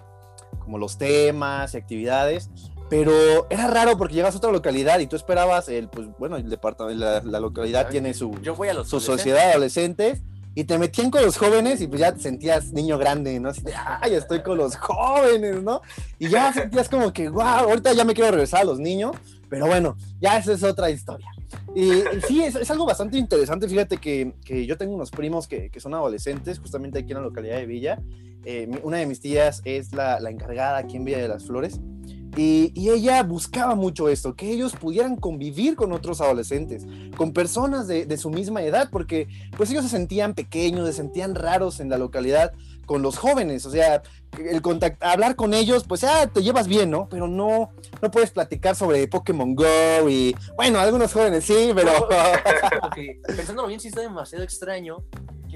como los temas y actividades, pero era raro porque llegas a otra localidad y tú esperabas el, pues bueno, el departamento, la, localidad tiene su, Yo voy a los su sociedad de adolescentes y te metían con los jóvenes y pues ya te sentías niño grande, ¿no? Así de, ay, estoy con los jóvenes, ¿no? Y ya sentías como que, wow, ahorita ya me quiero regresar a los niños, pero bueno, ya esa es otra historia. Y, sí, es, algo bastante interesante. Fíjate que, que yo tengo unos primos que, que, son adolescentes, justamente aquí en la localidad de Villa. Eh, una de mis tías es la, la, encargada aquí en Villa de las Flores. Y, y, ella buscaba mucho esto, que ellos pudieran convivir con otros adolescentes, con personas de, de, su misma edad, porque pues ellos se sentían pequeños, se sentían raros en la localidad con los jóvenes, o sea, el hablar con ellos, pues ya te llevas bien, ¿no? Pero no, no puedes platicar sobre Pokémon Go y, bueno, algunos jóvenes sí, pero... pensándolo bien, sí está demasiado extraño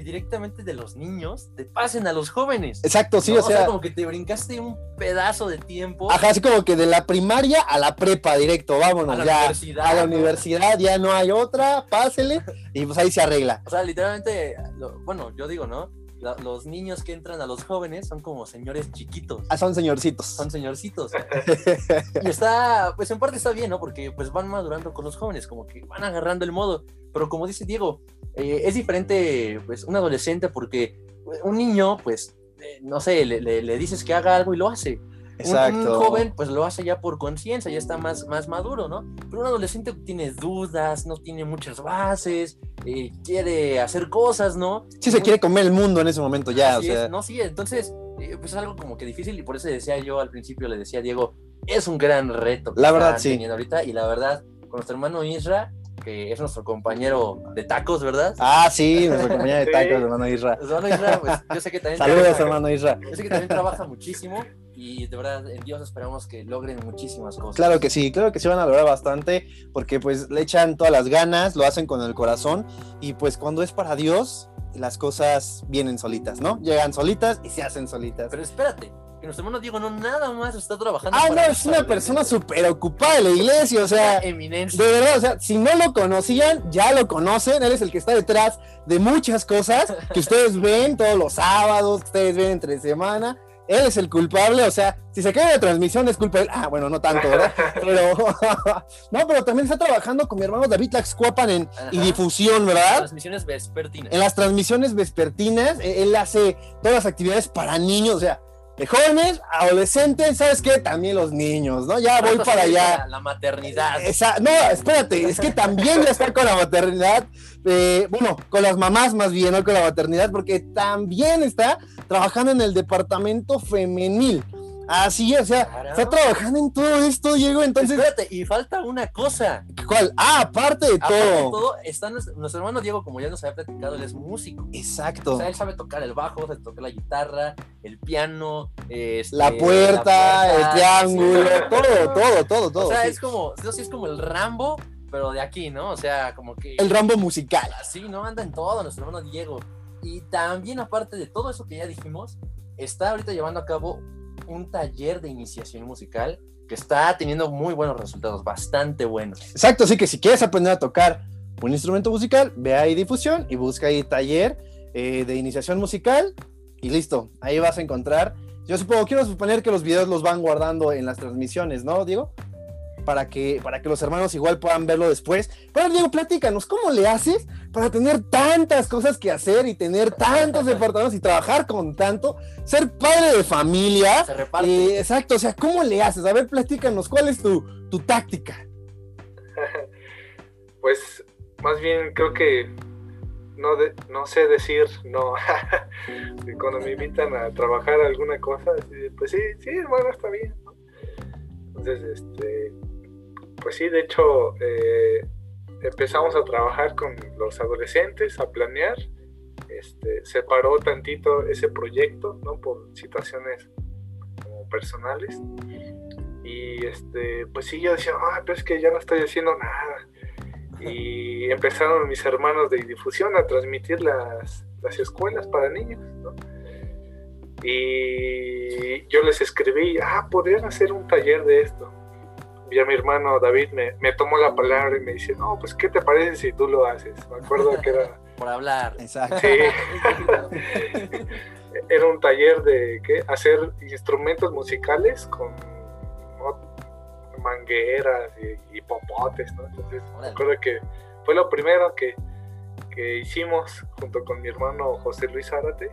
que directamente de los niños te pasen a los jóvenes. Exacto, sí, o, sea, o, sea, como que te brincaste un pedazo de tiempo. Ajá, así como que de la primaria a la prepa directo, vámonos, a la ya. Universidad, a la ¿no? universidad ya no hay otra, pásele y pues ahí se arregla. O sea, literalmente, bueno, yo digo, ¿no? los niños que entran a los jóvenes son como señores chiquitos. Ah, son señorcitos. Son señorcitos. y está, pues en parte está bien, ¿no? Porque pues van madurando con los jóvenes, como que van agarrando el modo. Pero como dice Diego, eh, es diferente, pues, un adolescente porque un niño, pues, eh, no sé, le, le, le, dices que haga algo y lo hace. Exacto. Un, un joven, pues lo hace ya por conciencia, ya está más, más maduro, ¿no? Pero un adolescente tiene dudas, no tiene muchas bases, eh, quiere hacer cosas, ¿no? Sí, se quiere comer el mundo en ese momento ya, Así o sea. Es, no, sí, entonces, pues es algo como que difícil y por eso decía yo al principio, le decía a Diego, es un gran reto. Que la verdad, sí. Ahorita, y la verdad, con nuestro hermano Isra, que es nuestro compañero de tacos, ¿verdad? Ah, sí, nuestro compañero de tacos, sí. hermano Isra. Hermano Isra, pues yo sé que también. Saludos, trabaja, hermano Isra. Yo sé que también trabaja muchísimo y de verdad en Dios esperamos que logren muchísimas cosas. Claro que sí, claro que sí van a lograr bastante porque pues le echan todas las ganas, lo hacen con el corazón y pues cuando es para Dios las cosas vienen solitas, ¿no? Llegan solitas y se hacen solitas. Pero espérate, que nuestro hermano Diego no nada más está trabajando. Ah, no, es una persona súper ocupada de la iglesia, o sea, eminencia. de verdad, o sea, si no lo conocían, ya lo conocen, él es el que está detrás de muchas cosas que ustedes ven todos los sábados, que ustedes ven entre semana. Él es el culpable, o sea, si se cae la transmisión es culpa de él. Ah, bueno, no tanto, ¿verdad? Pero, no, pero también está trabajando con mi hermano David Laxcuapan en Ajá. y difusión, ¿verdad? Transmisiones vespertinas. En las transmisiones vespertinas, eh, él hace todas las actividades para niños, o sea, de jóvenes, adolescentes, ¿sabes qué? También los niños, ¿no? Ya voy para allá. a La maternidad. Esa- no, espérate, es que también ya está con la maternidad, eh, bueno, con las mamás más bien, no con la maternidad, porque también está trabajando en el departamento femenil. Así, o sea, está trabajando en todo esto, Diego, entonces, Espérate, y falta una cosa. ¿cuál? Ah, aparte de Aparte de todo. todo, está nuestro, nuestro hermano Diego, como ya nos había platicado, él es músico. O Exacto. sea, él sabe tocar el bajo, sabe tocar la guitarra, el piano, este, La puerta, la el triángulo, sí. todo, todo, todo, todo. O sea, sí. es como, eso sí es como el Rambo, pero de aquí, ¿no? O sea, como que El Rambo musical. así, ¿no? Anda en todo nuestro hermano Diego. Y también, aparte de todo eso que ya dijimos, está ahorita llevando a cabo un taller de iniciación musical que está teniendo muy buenos resultados, bastante buenos. Exacto, así que si quieres aprender a tocar un instrumento musical, ve ahí difusión y busca ahí taller eh, de iniciación musical y listo, ahí vas a encontrar. Yo supongo, quiero suponer que los videos los van guardando en las transmisiones, ¿no, Diego? Para que, para que los hermanos igual puedan verlo después. Pero Diego, platícanos, ¿cómo le haces para tener tantas cosas que hacer y tener tantos departamentos y trabajar con tanto? Ser padre de familia. Se reparte. Eh, exacto, o sea, ¿cómo le haces? A ver, platícanos, ¿cuál es tu, tu táctica? Pues más bien creo que no, de- no sé decir no. Cuando me invitan a trabajar alguna cosa, pues sí, sí, hermano, está bien. ¿no? Entonces, este, pues sí, de hecho, eh, empezamos a trabajar con los adolescentes, a planear. Este, se paró tantito ese proyecto, ¿no? Por situaciones como personales. Y este, pues sí, yo decía, ah, pero es que ya no estoy haciendo nada y empezaron mis hermanos de difusión a transmitir las, las escuelas para niños, ¿no? Y yo les escribí, ah, podrían hacer un taller de esto. Y a mi hermano David me, me tomó la palabra y me dice, no, pues, ¿qué te parece si tú lo haces? Me acuerdo que era, Por hablar. Exacto. sí, era un taller de ¿qué? hacer instrumentos musicales con ¿no? mangueras y, y popotes, ¿no? Entonces, me acuerdo que fue lo primero que, que hicimos junto con mi hermano José Luis Zárate,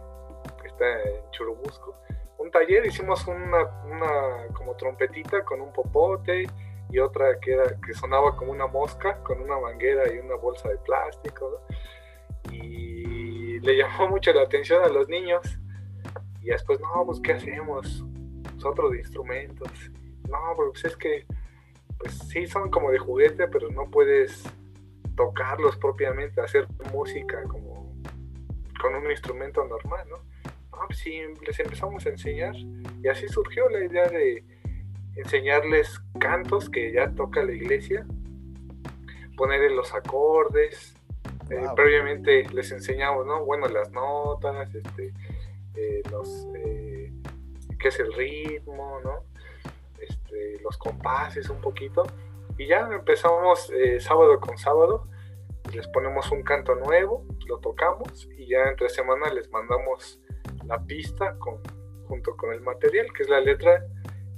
que está en Churubusco. Un taller, hicimos una, una como trompetita con un popote y otra que, era, que sonaba como una mosca con una manguera y una bolsa de plástico. Y le llamó mucho la atención a los niños. Y después, no, pues, ¿qué hacemos? Nosotros de instrumentos. No, pero pues es que, pues sí, son como de juguete, pero no puedes tocarlos propiamente, hacer música como con un instrumento normal, ¿no? Ah, pues sí, les empezamos a enseñar y así surgió la idea de enseñarles cantos que ya toca la iglesia, ponerles los acordes, eh, previamente les enseñamos, ¿no? Bueno, las notas, este, eh, los, eh, qué es el ritmo, ¿no? Este, los compases un poquito. Y ya empezamos sábado con sábado, les ponemos un canto nuevo, lo tocamos y ya entre semana les mandamos la pista con, junto con el material, que es la letra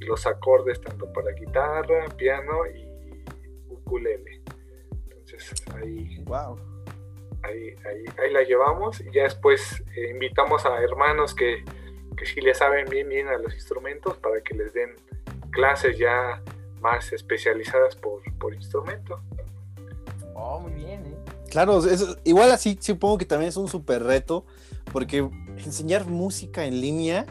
los acordes tanto para guitarra, piano y ukulele. Entonces ahí Wow. ahí, ahí, ahí la llevamos y ya después eh, invitamos a hermanos que, que sí le saben bien bien a los instrumentos para que les den clases ya más especializadas por, por instrumento. Oh, muy bien, ¿eh? Claro, es- igual así supongo que también es un súper reto, porque enseñar música en línea,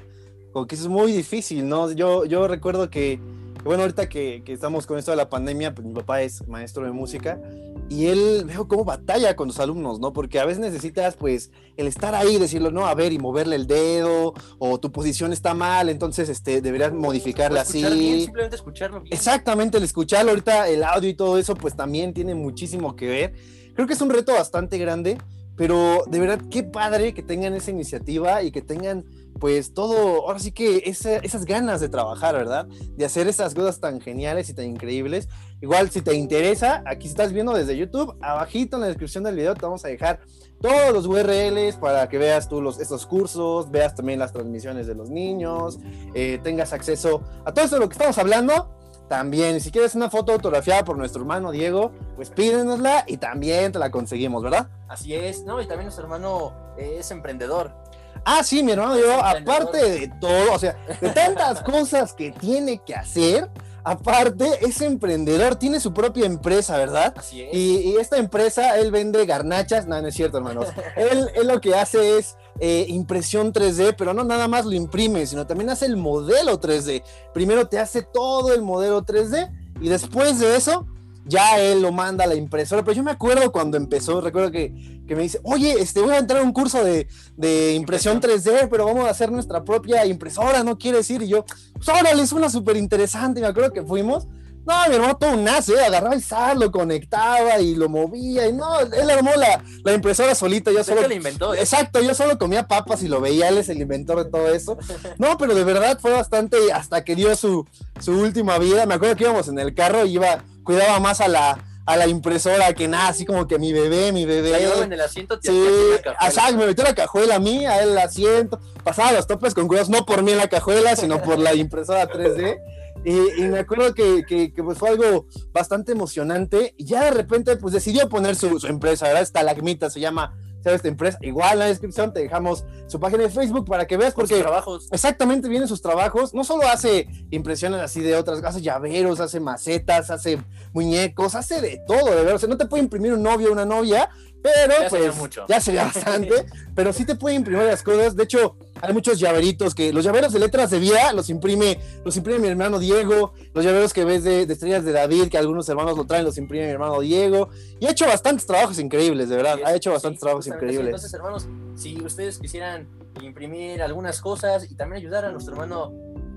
como que eso es muy difícil, ¿no? Yo, yo recuerdo que, bueno, ahorita que, que estamos con esto de la pandemia, pues mi papá es maestro de música y él veo cómo batalla con los alumnos, ¿no? Porque a veces necesitas, pues, el estar ahí, decirlo, no, a ver, y moverle el dedo, o tu posición está mal, entonces, este, deberías modificarla así. bien, simplemente escucharlo bien. Exactamente, el escucharlo ahorita, el audio y todo eso, pues también tiene muchísimo que ver. Creo que es un reto bastante grande pero de verdad, qué padre que tengan esa iniciativa y que tengan pues todo, ahora sí que esas ganas de trabajar, ¿verdad? De hacer esas cosas tan geniales y tan increíbles. Igual, si te interesa, aquí estás viendo desde YouTube, abajito en la descripción del video te vamos a dejar todos los URLs para que veas tú los, estos cursos, veas también las transmisiones de los niños, eh, tengas acceso a todo esto de lo que estamos hablando. También, si quieres una foto autografiada por nuestro hermano Diego, pues pídenosla y también te la conseguimos, ¿verdad? Así es, ¿no? Y también nuestro hermano es emprendedor. Ah, sí, mi hermano Diego, aparte de todo, o sea, de tantas cosas que tiene que hacer, aparte es emprendedor, tiene su propia empresa, ¿verdad? Así es. Y, esta empresa, él vende garnachas, no, no es cierto, hermanos. él, él lo que hace es eh, impresión 3D, pero no nada más lo imprime, sino también hace el modelo 3D. Primero te hace todo el modelo 3D y después de eso ya él lo manda a la impresora. Pero yo me acuerdo cuando empezó, recuerdo que, me dice, oye, este, voy a entrar a un curso de, impresión 3D, pero vamos a hacer nuestra propia impresora, ¿no quiere decir? Y yo, pues órale, una súper interesante. Y me acuerdo que fuimos no, mi hermano todo un nace, ¿eh? agarraba el SAT, lo conectaba y lo movía. Y no, él armó la, la impresora solita. Yo solo. Lo inventó, ¿eh? Exacto, yo solo comía papas y lo veía. Él es el inventor de todo eso. No, pero de verdad fue bastante. Hasta que dio su, su última vida. Me acuerdo que íbamos en el carro y iba, cuidaba más a la, a la impresora que nada, así como que mi bebé, mi bebé. La en el asiento, sí, exacto, me metió la cajuela a mí, a él el asiento, pasaba los topes con cuidados, no por mí en la cajuela, sino por la impresora 3D. Y, me acuerdo que, que, pues fue algo bastante emocionante. Y ya de repente, pues decidió poner su, su empresa, ¿verdad? Stalagmita se llama ¿sabes? esta empresa. Igual en la descripción te dejamos su página de Facebook para que veas, porque trabajos. exactamente vienen sus trabajos. No solo hace impresiones así de otras, hace llaveros, hace macetas, hace muñecos, hace de todo, de verdad. O sea, no te puede imprimir un novio o una novia, pero ya pues mucho. ya sería bastante, pero sí te puede imprimir las cosas. De hecho, hay muchos llaveritos que los llaveros de letras de vida los imprime, los imprime mi hermano Diego, los llaveros que ves de, estrellas de David, que algunos hermanos lo traen, los imprime mi hermano Diego, y ha hecho bastantes trabajos increíbles, de verdad, ha hecho bastantes trabajos increíbles. Entonces, hermanos, si ustedes quisieran imprimir algunas cosas y también ayudar a nuestro hermano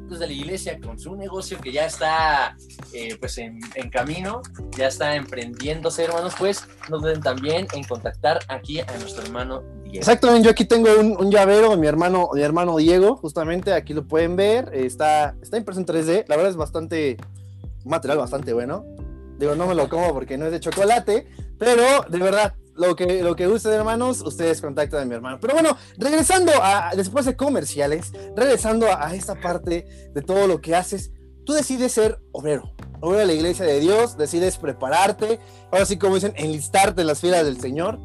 de la iglesia con su negocio que ya está eh, pues en, camino, ya está emprendiéndose, hermanos, pues nos deben también en contactar aquí a nuestro hermano Diego. Exactamente, yo aquí tengo un, llavero de mi hermano, mi hermano Diego, justamente aquí lo pueden ver, está, está impreso en 3D, la verdad es bastante, material bastante bueno. Digo, no me lo como porque no es de chocolate, pero de verdad, lo que, lo que gusten, hermanos, ustedes contactan a mi hermano. Pero bueno, regresando a, después de comerciales, regresando a, esta parte de todo lo que haces, tú decides ser obrero, obrero de la iglesia de Dios, decides prepararte, ahora sí como dicen, enlistarte en las filas del Señor.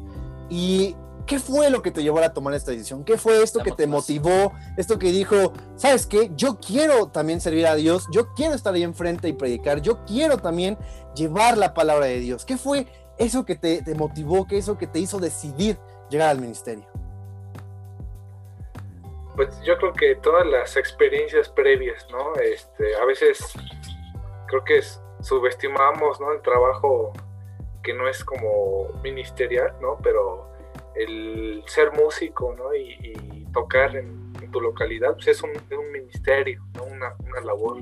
¿Y qué fue lo que te llevó a tomar esta decisión? ¿Qué fue esto que te motivó? Esto que dijo, ¿sabes qué? Yo quiero también servir a Dios, yo quiero estar ahí enfrente y predicar, yo quiero también llevar la palabra de Dios. ¿Qué fue eso que te, motivó, que eso que te hizo decidir llegar al ministerio? Pues yo creo que todas las experiencias previas, ¿no? Este, a veces creo que subestimamos, ¿no? El trabajo que no es como ministerial, ¿no? Pero el ser músico, ¿no? Y, tocar en, tu localidad, pues es un, ministerio, ¿no? Una, una labor.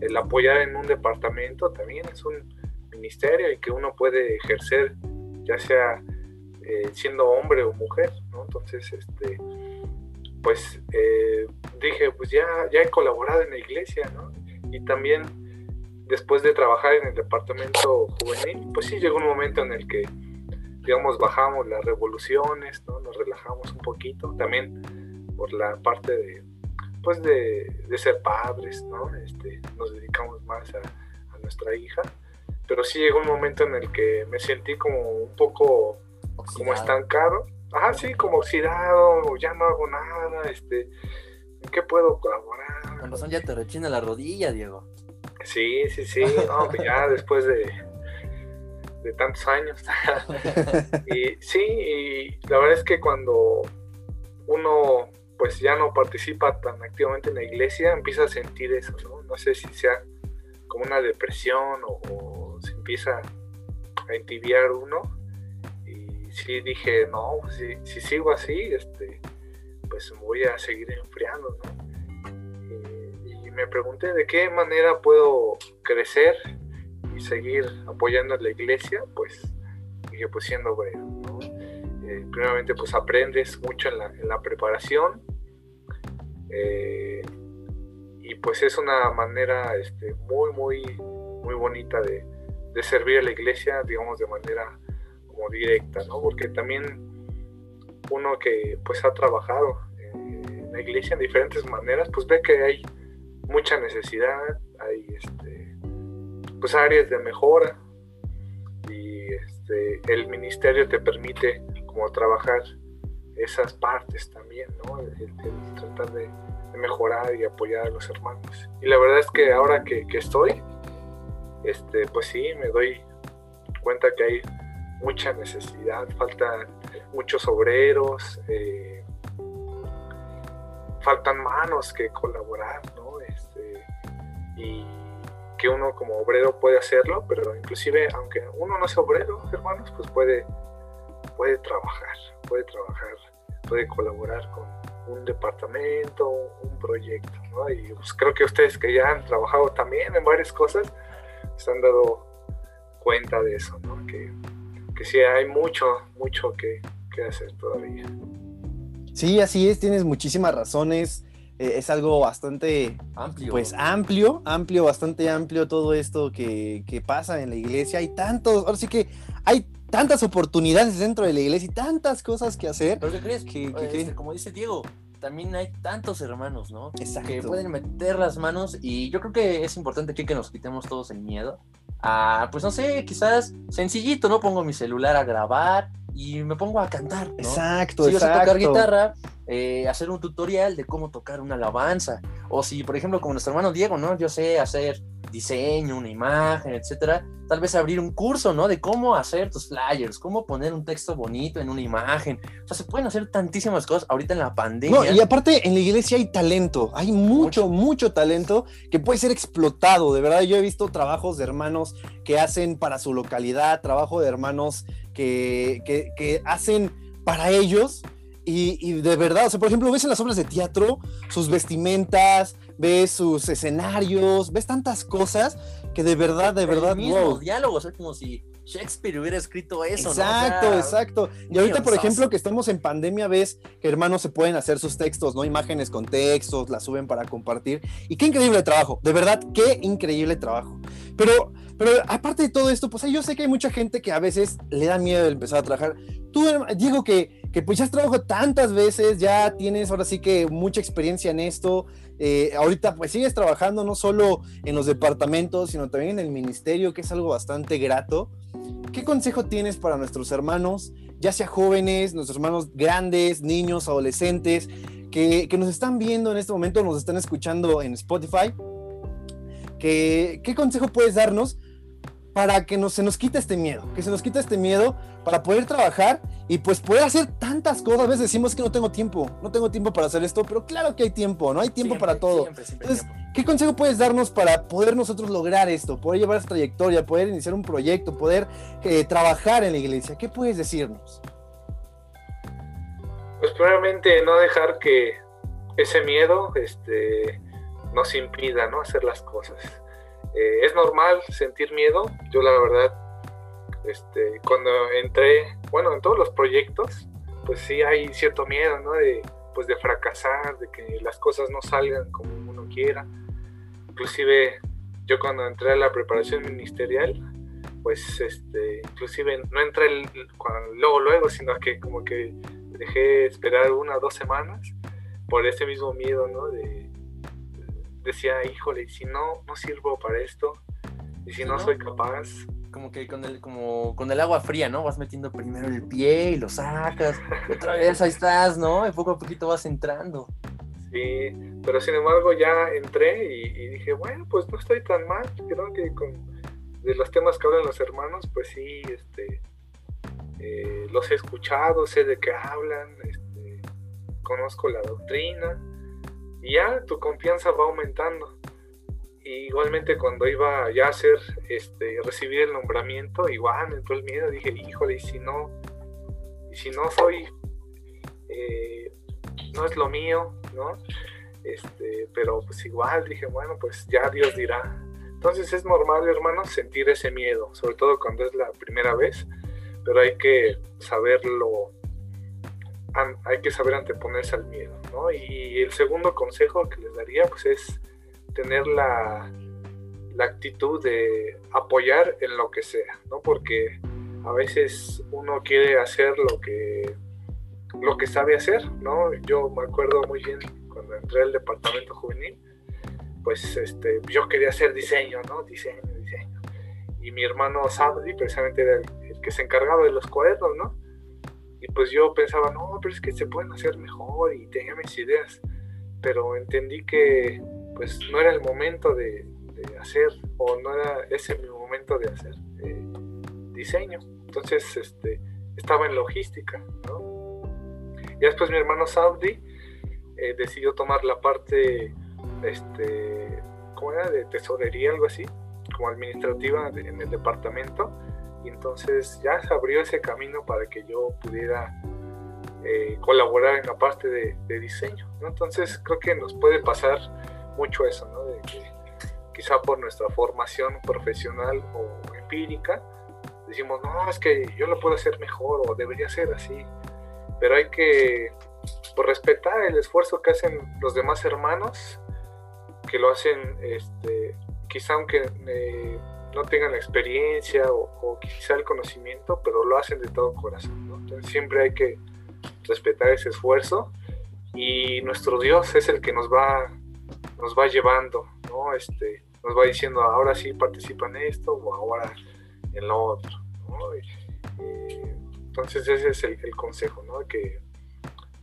El apoyar en un departamento también es un, ministerio y que uno puede ejercer ya sea eh, siendo hombre o mujer, ¿no? Entonces, este, pues eh, dije, pues ya, ya he colaborado en la iglesia, ¿no? Y también después de trabajar en el departamento juvenil, pues sí llegó un momento en el que, digamos, bajamos las revoluciones, ¿no? Nos relajamos un poquito, también por la parte de, pues de, ser padres, ¿no? Este, nos dedicamos más a nuestra hija pero sí llegó un momento en el que me sentí como un poco como estancado. Ajá, sí, como oxidado, ya no hago nada, este, ¿en qué puedo colaborar? Con razón ya te rechina la rodilla, Diego. Sí, sí, sí, no, pues ya después de, de tantos años. y sí, y la verdad es que cuando uno pues ya no participa tan activamente en la iglesia, empieza a sentir eso, ¿no? No sé si sea como una depresión o empieza a entibiar uno. Y sí dije, no, pues si, sigo así, este, pues voy a seguir enfriando, Y, me pregunté de qué manera puedo crecer y seguir apoyando a la iglesia, pues dije, pues siendo bueno, eh, primeramente pues aprendes mucho en la, preparación eh, y pues es una manera este, muy, muy, muy bonita de, servir a la iglesia, digamos, de manera como directa, ¿no? Porque también uno que pues ha trabajado en la iglesia en diferentes maneras, pues ve que hay mucha necesidad, hay este, pues áreas de mejora y este, el ministerio te permite como trabajar esas partes también, ¿no? Tratar de, mejorar y apoyar a los hermanos. Y la verdad es que ahora que, estoy, este, pues sí, me doy cuenta que hay mucha necesidad, faltan muchos obreros, eh, faltan manos que colaborar, ¿no? Este, y que uno como obrero puede hacerlo, pero inclusive aunque uno no sea obrero, hermanos, pues puede puede trabajar, puede trabajar, puede colaborar con un departamento, un proyecto, ¿no? Y pues creo que ustedes que ya han trabajado también en varias cosas, se han dado cuenta de eso, ¿no? Que, que sí hay mucho, mucho que, que hacer todavía. Sí, así es, tienes muchísimas razones. Eh, es algo bastante amplio. Pues amplio, amplio, bastante amplio todo esto que, que, pasa en la iglesia. Hay tantos, ahora sí que hay tantas oportunidades dentro de la iglesia y tantas cosas que hacer. Pero ¿qué crees? Que, este, como dice Diego, también hay tantos hermanos, ¿no? Exacto. Que pueden meter las manos y yo creo que es importante aquí que nos quitemos todos el miedo. A, pues no sé, quizás sencillito, ¿no? Pongo mi celular a grabar y me pongo a cantar. ¿no? Exacto, si exacto. yo sé tocar guitarra, eh, hacer un tutorial de cómo tocar una alabanza. O si, por ejemplo, como nuestro hermano Diego, ¿no? Yo sé hacer diseño, una imagen, etcétera, tal vez abrir un curso, ¿no? De cómo hacer tus flyers, cómo poner un texto bonito en una imagen. O sea, se pueden hacer tantísimas cosas ahorita en la pandemia. No, y aparte en la iglesia hay talento, hay mucho, mucho, talento que puede ser explotado. De verdad, yo he visto trabajos de hermanos que hacen para su localidad, trabajo de hermanos que, que, hacen para ellos. Y, y, de verdad, o sea, por ejemplo, ves en las obras de teatro sus vestimentas, ves sus escenarios, ves tantas cosas que de verdad, de verdad, mismo diálogos, es como si Shakespeare hubiera escrito eso, exacto, Exacto, Y ahorita, por ejemplo, que estamos en pandemia, ves que hermanos se pueden hacer sus textos, ¿no? Imágenes con textos, las suben para compartir. Y qué increíble trabajo, de verdad, qué increíble trabajo. Pero, pero aparte de todo esto, pues yo sé que hay mucha gente que a veces le da miedo de empezar a trabajar. Tú, digo que, que pues ya has trabajado tantas veces, ya tienes ahora sí que mucha experiencia en esto, eh, ahorita pues sigues trabajando no solo en los departamentos, sino también en el ministerio, que es algo bastante grato. ¿Qué consejo tienes para nuestros hermanos, ya sea jóvenes, nuestros hermanos grandes, niños, adolescentes, que, nos están viendo en este momento, nos están escuchando en Spotify? ¿Qué, qué consejo puedes darnos para que se nos quite este miedo, que se nos quite este miedo para poder trabajar y pues poder hacer tantas cosas. A veces decimos que no tengo tiempo, no tengo tiempo para hacer esto, pero claro que hay tiempo, ¿no? Hay tiempo para todo. Entonces, ¿qué consejo puedes darnos para poder nosotros lograr esto, poder llevar esta trayectoria, poder iniciar un proyecto, poder eh, trabajar en la iglesia? ¿Qué puedes decirnos? Pues primeramente no dejar que ese miedo este, nos impida ¿no? hacer las cosas eh, es normal sentir miedo. Yo la verdad, este, cuando entré, bueno, en todos los proyectos, pues sí hay cierto miedo, ¿no? De, pues de fracasar, de que las cosas no salgan como uno quiera. Inclusive yo cuando entré a la preparación ministerial, pues este, inclusive no entré luego, luego, sino que como que dejé esperar una o dos semanas por ese mismo miedo, ¿no? De, decía, híjole, si no, no sirvo para esto, y si no, soy capaz. Como que con el, como con el agua fría, ¿no? Vas metiendo primero el pie y lo sacas, y otra vez ahí estás, ¿no? Y poco a poquito vas entrando. Sí, pero sin embargo ya entré y, dije, bueno, pues no estoy tan mal. Creo que con de los temas que hablan los hermanos, pues sí, este, eh, los he escuchado, sé de qué hablan, este, conozco la doctrina y ya tu confianza va aumentando. igualmente cuando iba ya a hacer, este, recibir el nombramiento, igual me entró el miedo, dije, híjole, y si no, y si no soy, eh, no es lo mío, ¿no? Este, pero pues igual dije, bueno, pues ya Dios dirá. Entonces es normal, hermanos, sentir ese miedo, sobre todo cuando es la primera vez, pero hay que saberlo hay que saber anteponerse al miedo, Y el segundo consejo que les daría, pues es tener la, la actitud de apoyar en lo que sea, ¿no? Porque a veces uno quiere hacer lo que lo que sabe hacer, ¿no? Yo me acuerdo muy bien cuando entré al departamento juvenil, pues este, yo quería hacer diseño, ¿no? Diseño, diseño. Y mi hermano Sabdi precisamente era el, que se encargaba de los cuadernos, ¿no? Y pues yo pensaba, no, pero es que se pueden hacer mejor y tenía mis ideas. Pero entendí que pues no era el momento de, hacer o no era ese mi momento de hacer eh, diseño. Entonces este, estaba en logística, ¿no? Y después mi hermano Saudi eh, decidió tomar la parte, este, ¿cómo era? De tesorería, algo así, como administrativa en el departamento. Y entonces ya se abrió ese camino para que yo pudiera eh, colaborar en la parte de, diseño. Entonces creo que nos puede pasar mucho eso, ¿no? De que quizá por nuestra formación profesional o empírica, decimos, no, es que yo lo puedo hacer mejor o debería ser así pero hay que pues, respetar el esfuerzo que hacen los demás hermanos, que lo hacen, este, quizá aunque eh, no tengan la experiencia o, quizá el conocimiento, pero lo hacen de todo corazón. Entonces siempre hay que respetar ese esfuerzo y nuestro Dios es el que nos va, nos va llevando, ¿no? Este, nos va diciendo ahora sí participa en esto o ahora en lo otro. Entonces ese es el, consejo, ¿no? Que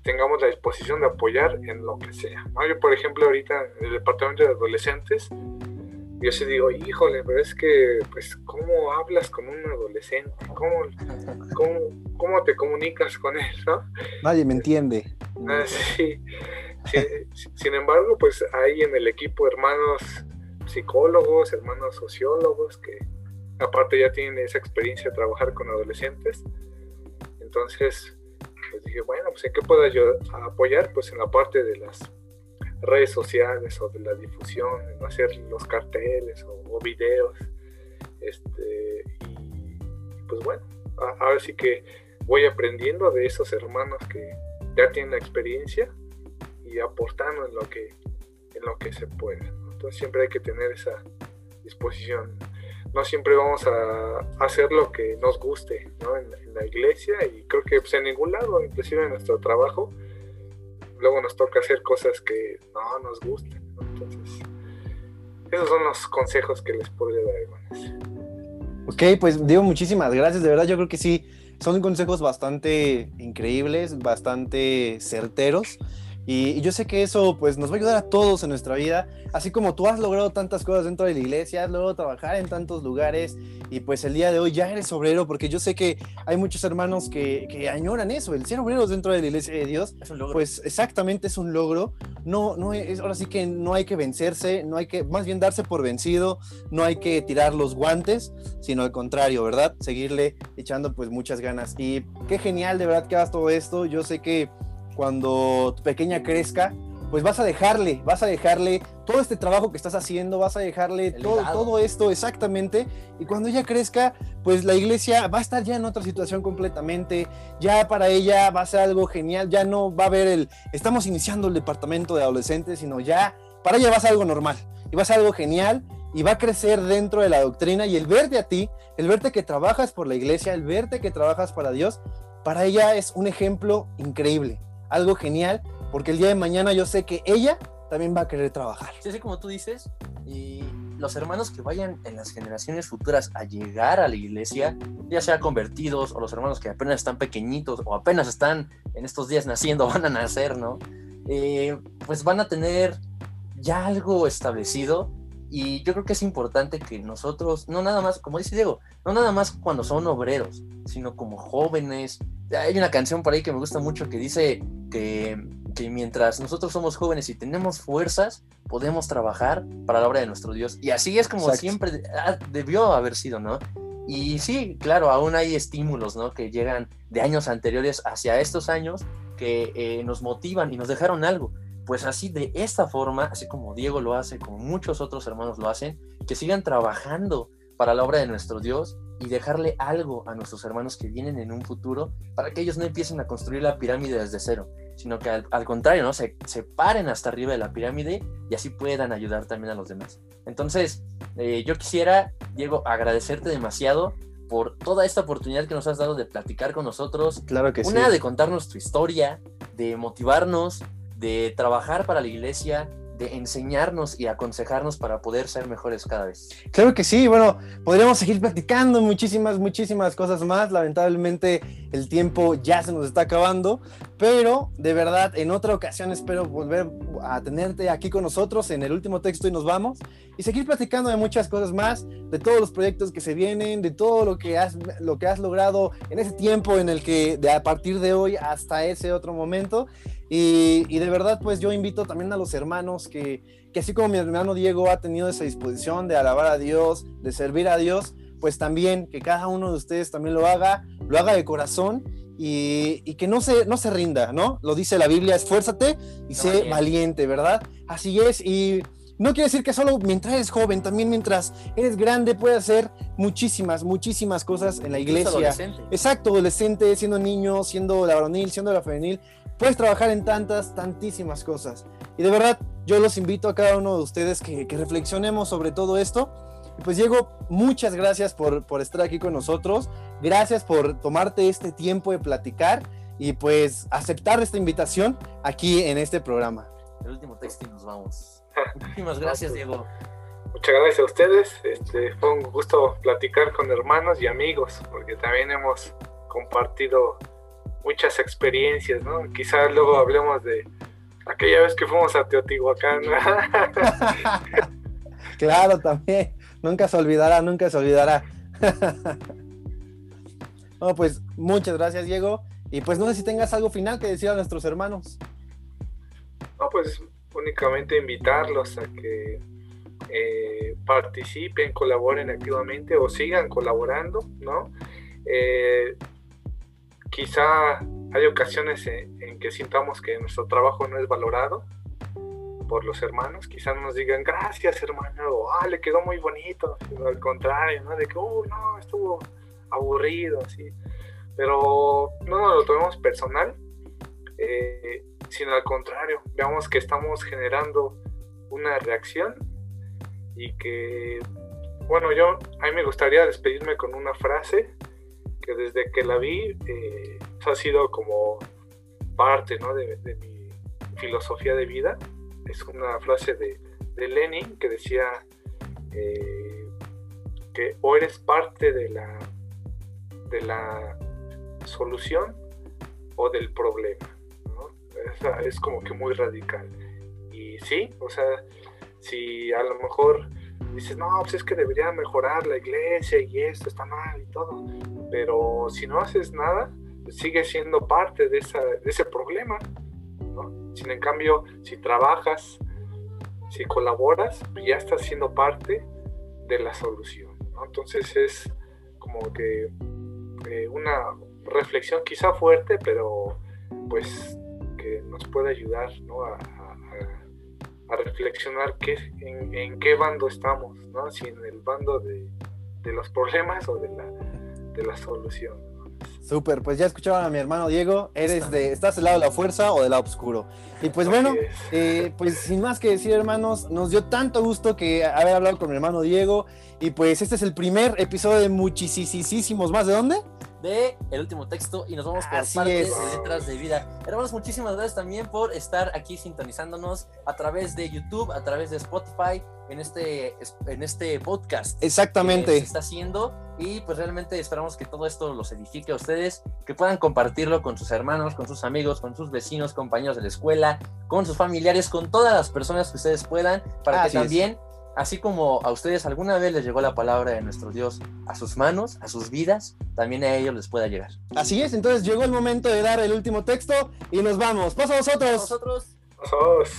tengamos la disposición de apoyar en lo que sea. Yo, por ejemplo, ahorita en el departamento de adolescentes, yo sí digo, híjole, pero es que, pues, ¿cómo hablas con un adolescente? ¿Cómo, cómo, cómo te comunicas con él? ¿no? Nadie me entiende. Ah, sí. Sin embargo, pues hay en el equipo hermanos psicólogos, hermanos sociólogos, que aparte ya tienen esa experiencia de trabajar con adolescentes. Entonces, pues dije, bueno, pues en qué puedo yo apoyar, pues en la parte de las redes sociales o de la difusión, hacer los carteles o, videos. Este, y pues bueno, ahora sí que voy aprendiendo de esos hermanos que ya tienen la experiencia y aportando en lo que, en lo que se puede. Entonces siempre hay que tener esa disposición no siempre vamos a hacer lo que nos guste en, la iglesia y creo que pues, en ningún lado, inclusive en nuestro trabajo, luego nos toca hacer cosas que no nos gustan. Entonces, esos son los consejos que les podría dar, hermanos. Ok, pues digo muchísimas gracias, de verdad yo creo que sí, son consejos bastante increíbles, bastante certeros. Y, yo sé que eso pues nos va a ayudar a todos en nuestra vida, así como tú has logrado tantas cosas dentro de la iglesia, has logrado trabajar en tantos lugares y pues el día de hoy ya eres obrero, porque yo sé que hay muchos hermanos que, que añoran eso, el ser obreros dentro de la iglesia de Dios, es un logro. pues exactamente es un logro, no, no es, ahora sí que no hay que vencerse, no hay que, más bien darse por vencido, no hay que tirar los guantes, sino al contrario, ¿verdad? Seguirle echando pues muchas ganas y qué genial de verdad que hagas todo esto, yo sé que cuando tu pequeña crezca, pues vas a dejarle, vas a dejarle todo este trabajo que estás haciendo, vas a dejarle todo, todo, esto exactamente. Y cuando ella crezca, pues la iglesia va a estar ya en otra situación completamente. Ya para ella va a ser algo genial. Ya no va a haber el, estamos iniciando el departamento de adolescentes, sino ya para ella va a ser algo normal. Y va a ser algo genial y va a crecer dentro de la doctrina. Y el verte a ti, el verte que trabajas por la iglesia, el verte que trabajas para Dios, para ella es un ejemplo increíble algo genial, porque el día de mañana yo sé que ella también va a querer trabajar. Sí, así como tú dices, y los hermanos que vayan en las generaciones futuras a llegar a la iglesia, ya sea convertidos o los hermanos que apenas están pequeñitos o apenas están en estos días naciendo, van a nacer, ¿no? Eh, pues van a tener ya algo establecido y yo creo que es importante que nosotros, no nada más, como dice Diego, no nada más cuando son obreros, sino como jóvenes. Hay una canción por ahí que me gusta mucho que dice que, mientras nosotros somos jóvenes y tenemos fuerzas, podemos trabajar para la obra de nuestro Dios. Y así es como siempre debió haber sido, ¿no? Y sí, claro, aún hay estímulos, ¿no? Que llegan de años anteriores hacia estos años que eh, nos motivan y nos dejaron algo pues así de esta forma, así como Diego lo hace, como muchos otros hermanos lo hacen, que sigan trabajando para la obra de nuestro Dios y dejarle algo a nuestros hermanos que vienen en un futuro para que ellos no empiecen a construir la pirámide desde cero, sino que al, contrario, ¿no? Se, se, paren hasta arriba de la pirámide y así puedan ayudar también a los demás. Entonces, eh, yo quisiera, Diego, agradecerte demasiado por toda esta oportunidad que nos has dado de platicar con nosotros. Claro que sí. Una, de contarnos tu historia, de motivarnos, de trabajar para la iglesia, de enseñarnos y aconsejarnos para poder ser mejores cada vez. Claro que sí, bueno, podríamos seguir platicando muchísimas, muchísimas cosas más. Lamentablemente el tiempo ya se nos está acabando, pero de verdad en otra ocasión espero volver a tenerte aquí con nosotros en el último texto y nos vamos y seguir platicando de muchas cosas más, de todos los proyectos que se vienen, de todo lo que has, lo que has logrado en ese tiempo en el que de a partir de hoy hasta ese otro momento. Y, y, de verdad, pues yo invito también a los hermanos que, que, así como mi hermano Diego ha tenido esa disposición de alabar a Dios, de servir a Dios, pues también que cada uno de ustedes también lo haga, lo haga de corazón y, y que no se, no se rinda, ¿no? Lo dice la Biblia, esfuérzate y sé valiente. valiente, ¿verdad? Así es, y no quiere decir que solo mientras eres joven, también mientras eres grande puedes hacer muchísimas, muchísimas cosas en la iglesia. Adolescente. Exacto, adolescente, siendo niño, siendo la varonil, siendo la femenil puedes trabajar en tantas, tantísimas cosas. Y de verdad, yo los invito a cada uno de ustedes que, que reflexionemos sobre todo esto. Y pues Diego, muchas gracias por, por estar aquí con nosotros. Gracias por tomarte este tiempo de platicar y pues aceptar esta invitación aquí en este programa. El último texto y nos vamos. Muchísimas gracias, Diego. Muchas gracias a ustedes. Este, fue un gusto platicar con hermanos y amigos, porque también hemos compartido muchas experiencias, ¿no? Quizás luego hablemos de aquella vez que fuimos a Teotihuacán. claro, también. Nunca se olvidará, nunca se olvidará. no, pues muchas gracias, Diego. Y pues no sé si tengas algo final que decir a nuestros hermanos. No, pues únicamente invitarlos a que eh, participen, colaboren activamente o sigan colaborando, ¿no? Eh, quizá hay ocasiones en, que sintamos que nuestro trabajo no es valorado por los hermanos, quizá nos digan gracias hermano, o ah, le quedó muy bonito, al contrario, ¿no? De que, oh, no, estuvo aburrido, así. Pero no nos lo tomemos personal, eh, sino al contrario, veamos que estamos generando una reacción y que, bueno, yo, a mí me gustaría despedirme con una frase que desde que la vi eh, ha sido como parte ¿no? de, mi filosofía de vida. Es una frase de, de Lenin que decía eh, que o eres parte de la, de la solución o del problema. Es, como que muy radical. Y sí, o sea, si a lo mejor dices, no, pues es que debería mejorar la iglesia y esto está mal y todo pero si no haces nada, sigue siendo parte de, esa, de ese problema. ¿no? Sin en cambio, si trabajas, si colaboras, ya estás siendo parte de la solución. ¿no? Entonces es como que eh, una reflexión quizá fuerte, pero pues que nos puede ayudar ¿no? a, a, a, reflexionar qué, en, en, qué bando estamos, ¿no? si en el bando de, de los problemas o de la de la solución. Súper, pues ya escuchaban a mi hermano Diego, eres de, estás del lado de la fuerza o del lado oscuro. Y pues bueno, eh, pues sin más que decir hermanos, nos dio tanto gusto que haber hablado con mi hermano Diego y pues este es el primer episodio de muchísimos más. ¿De dónde? De El Último Texto y nos vamos por Así partes es. de Letras de Vida. Hermanos, muchísimas gracias también por estar aquí sintonizándonos a través de YouTube, a través de Spotify, en este, en este podcast. Exactamente. Que se está haciendo y pues realmente esperamos que todo esto los edifique a ustedes, que puedan compartirlo con sus hermanos, con sus amigos, con sus vecinos, compañeros de la escuela, con sus familiares, con todas las personas que ustedes puedan, para Así que es. Así como a ustedes alguna vez les llegó la palabra de nuestro Dios a sus manos, a sus vidas, también a ellos les pueda llegar. Así es, entonces llegó el momento de dar el último texto y nos vamos. Paso a vosotros. Nosotros Nosotros.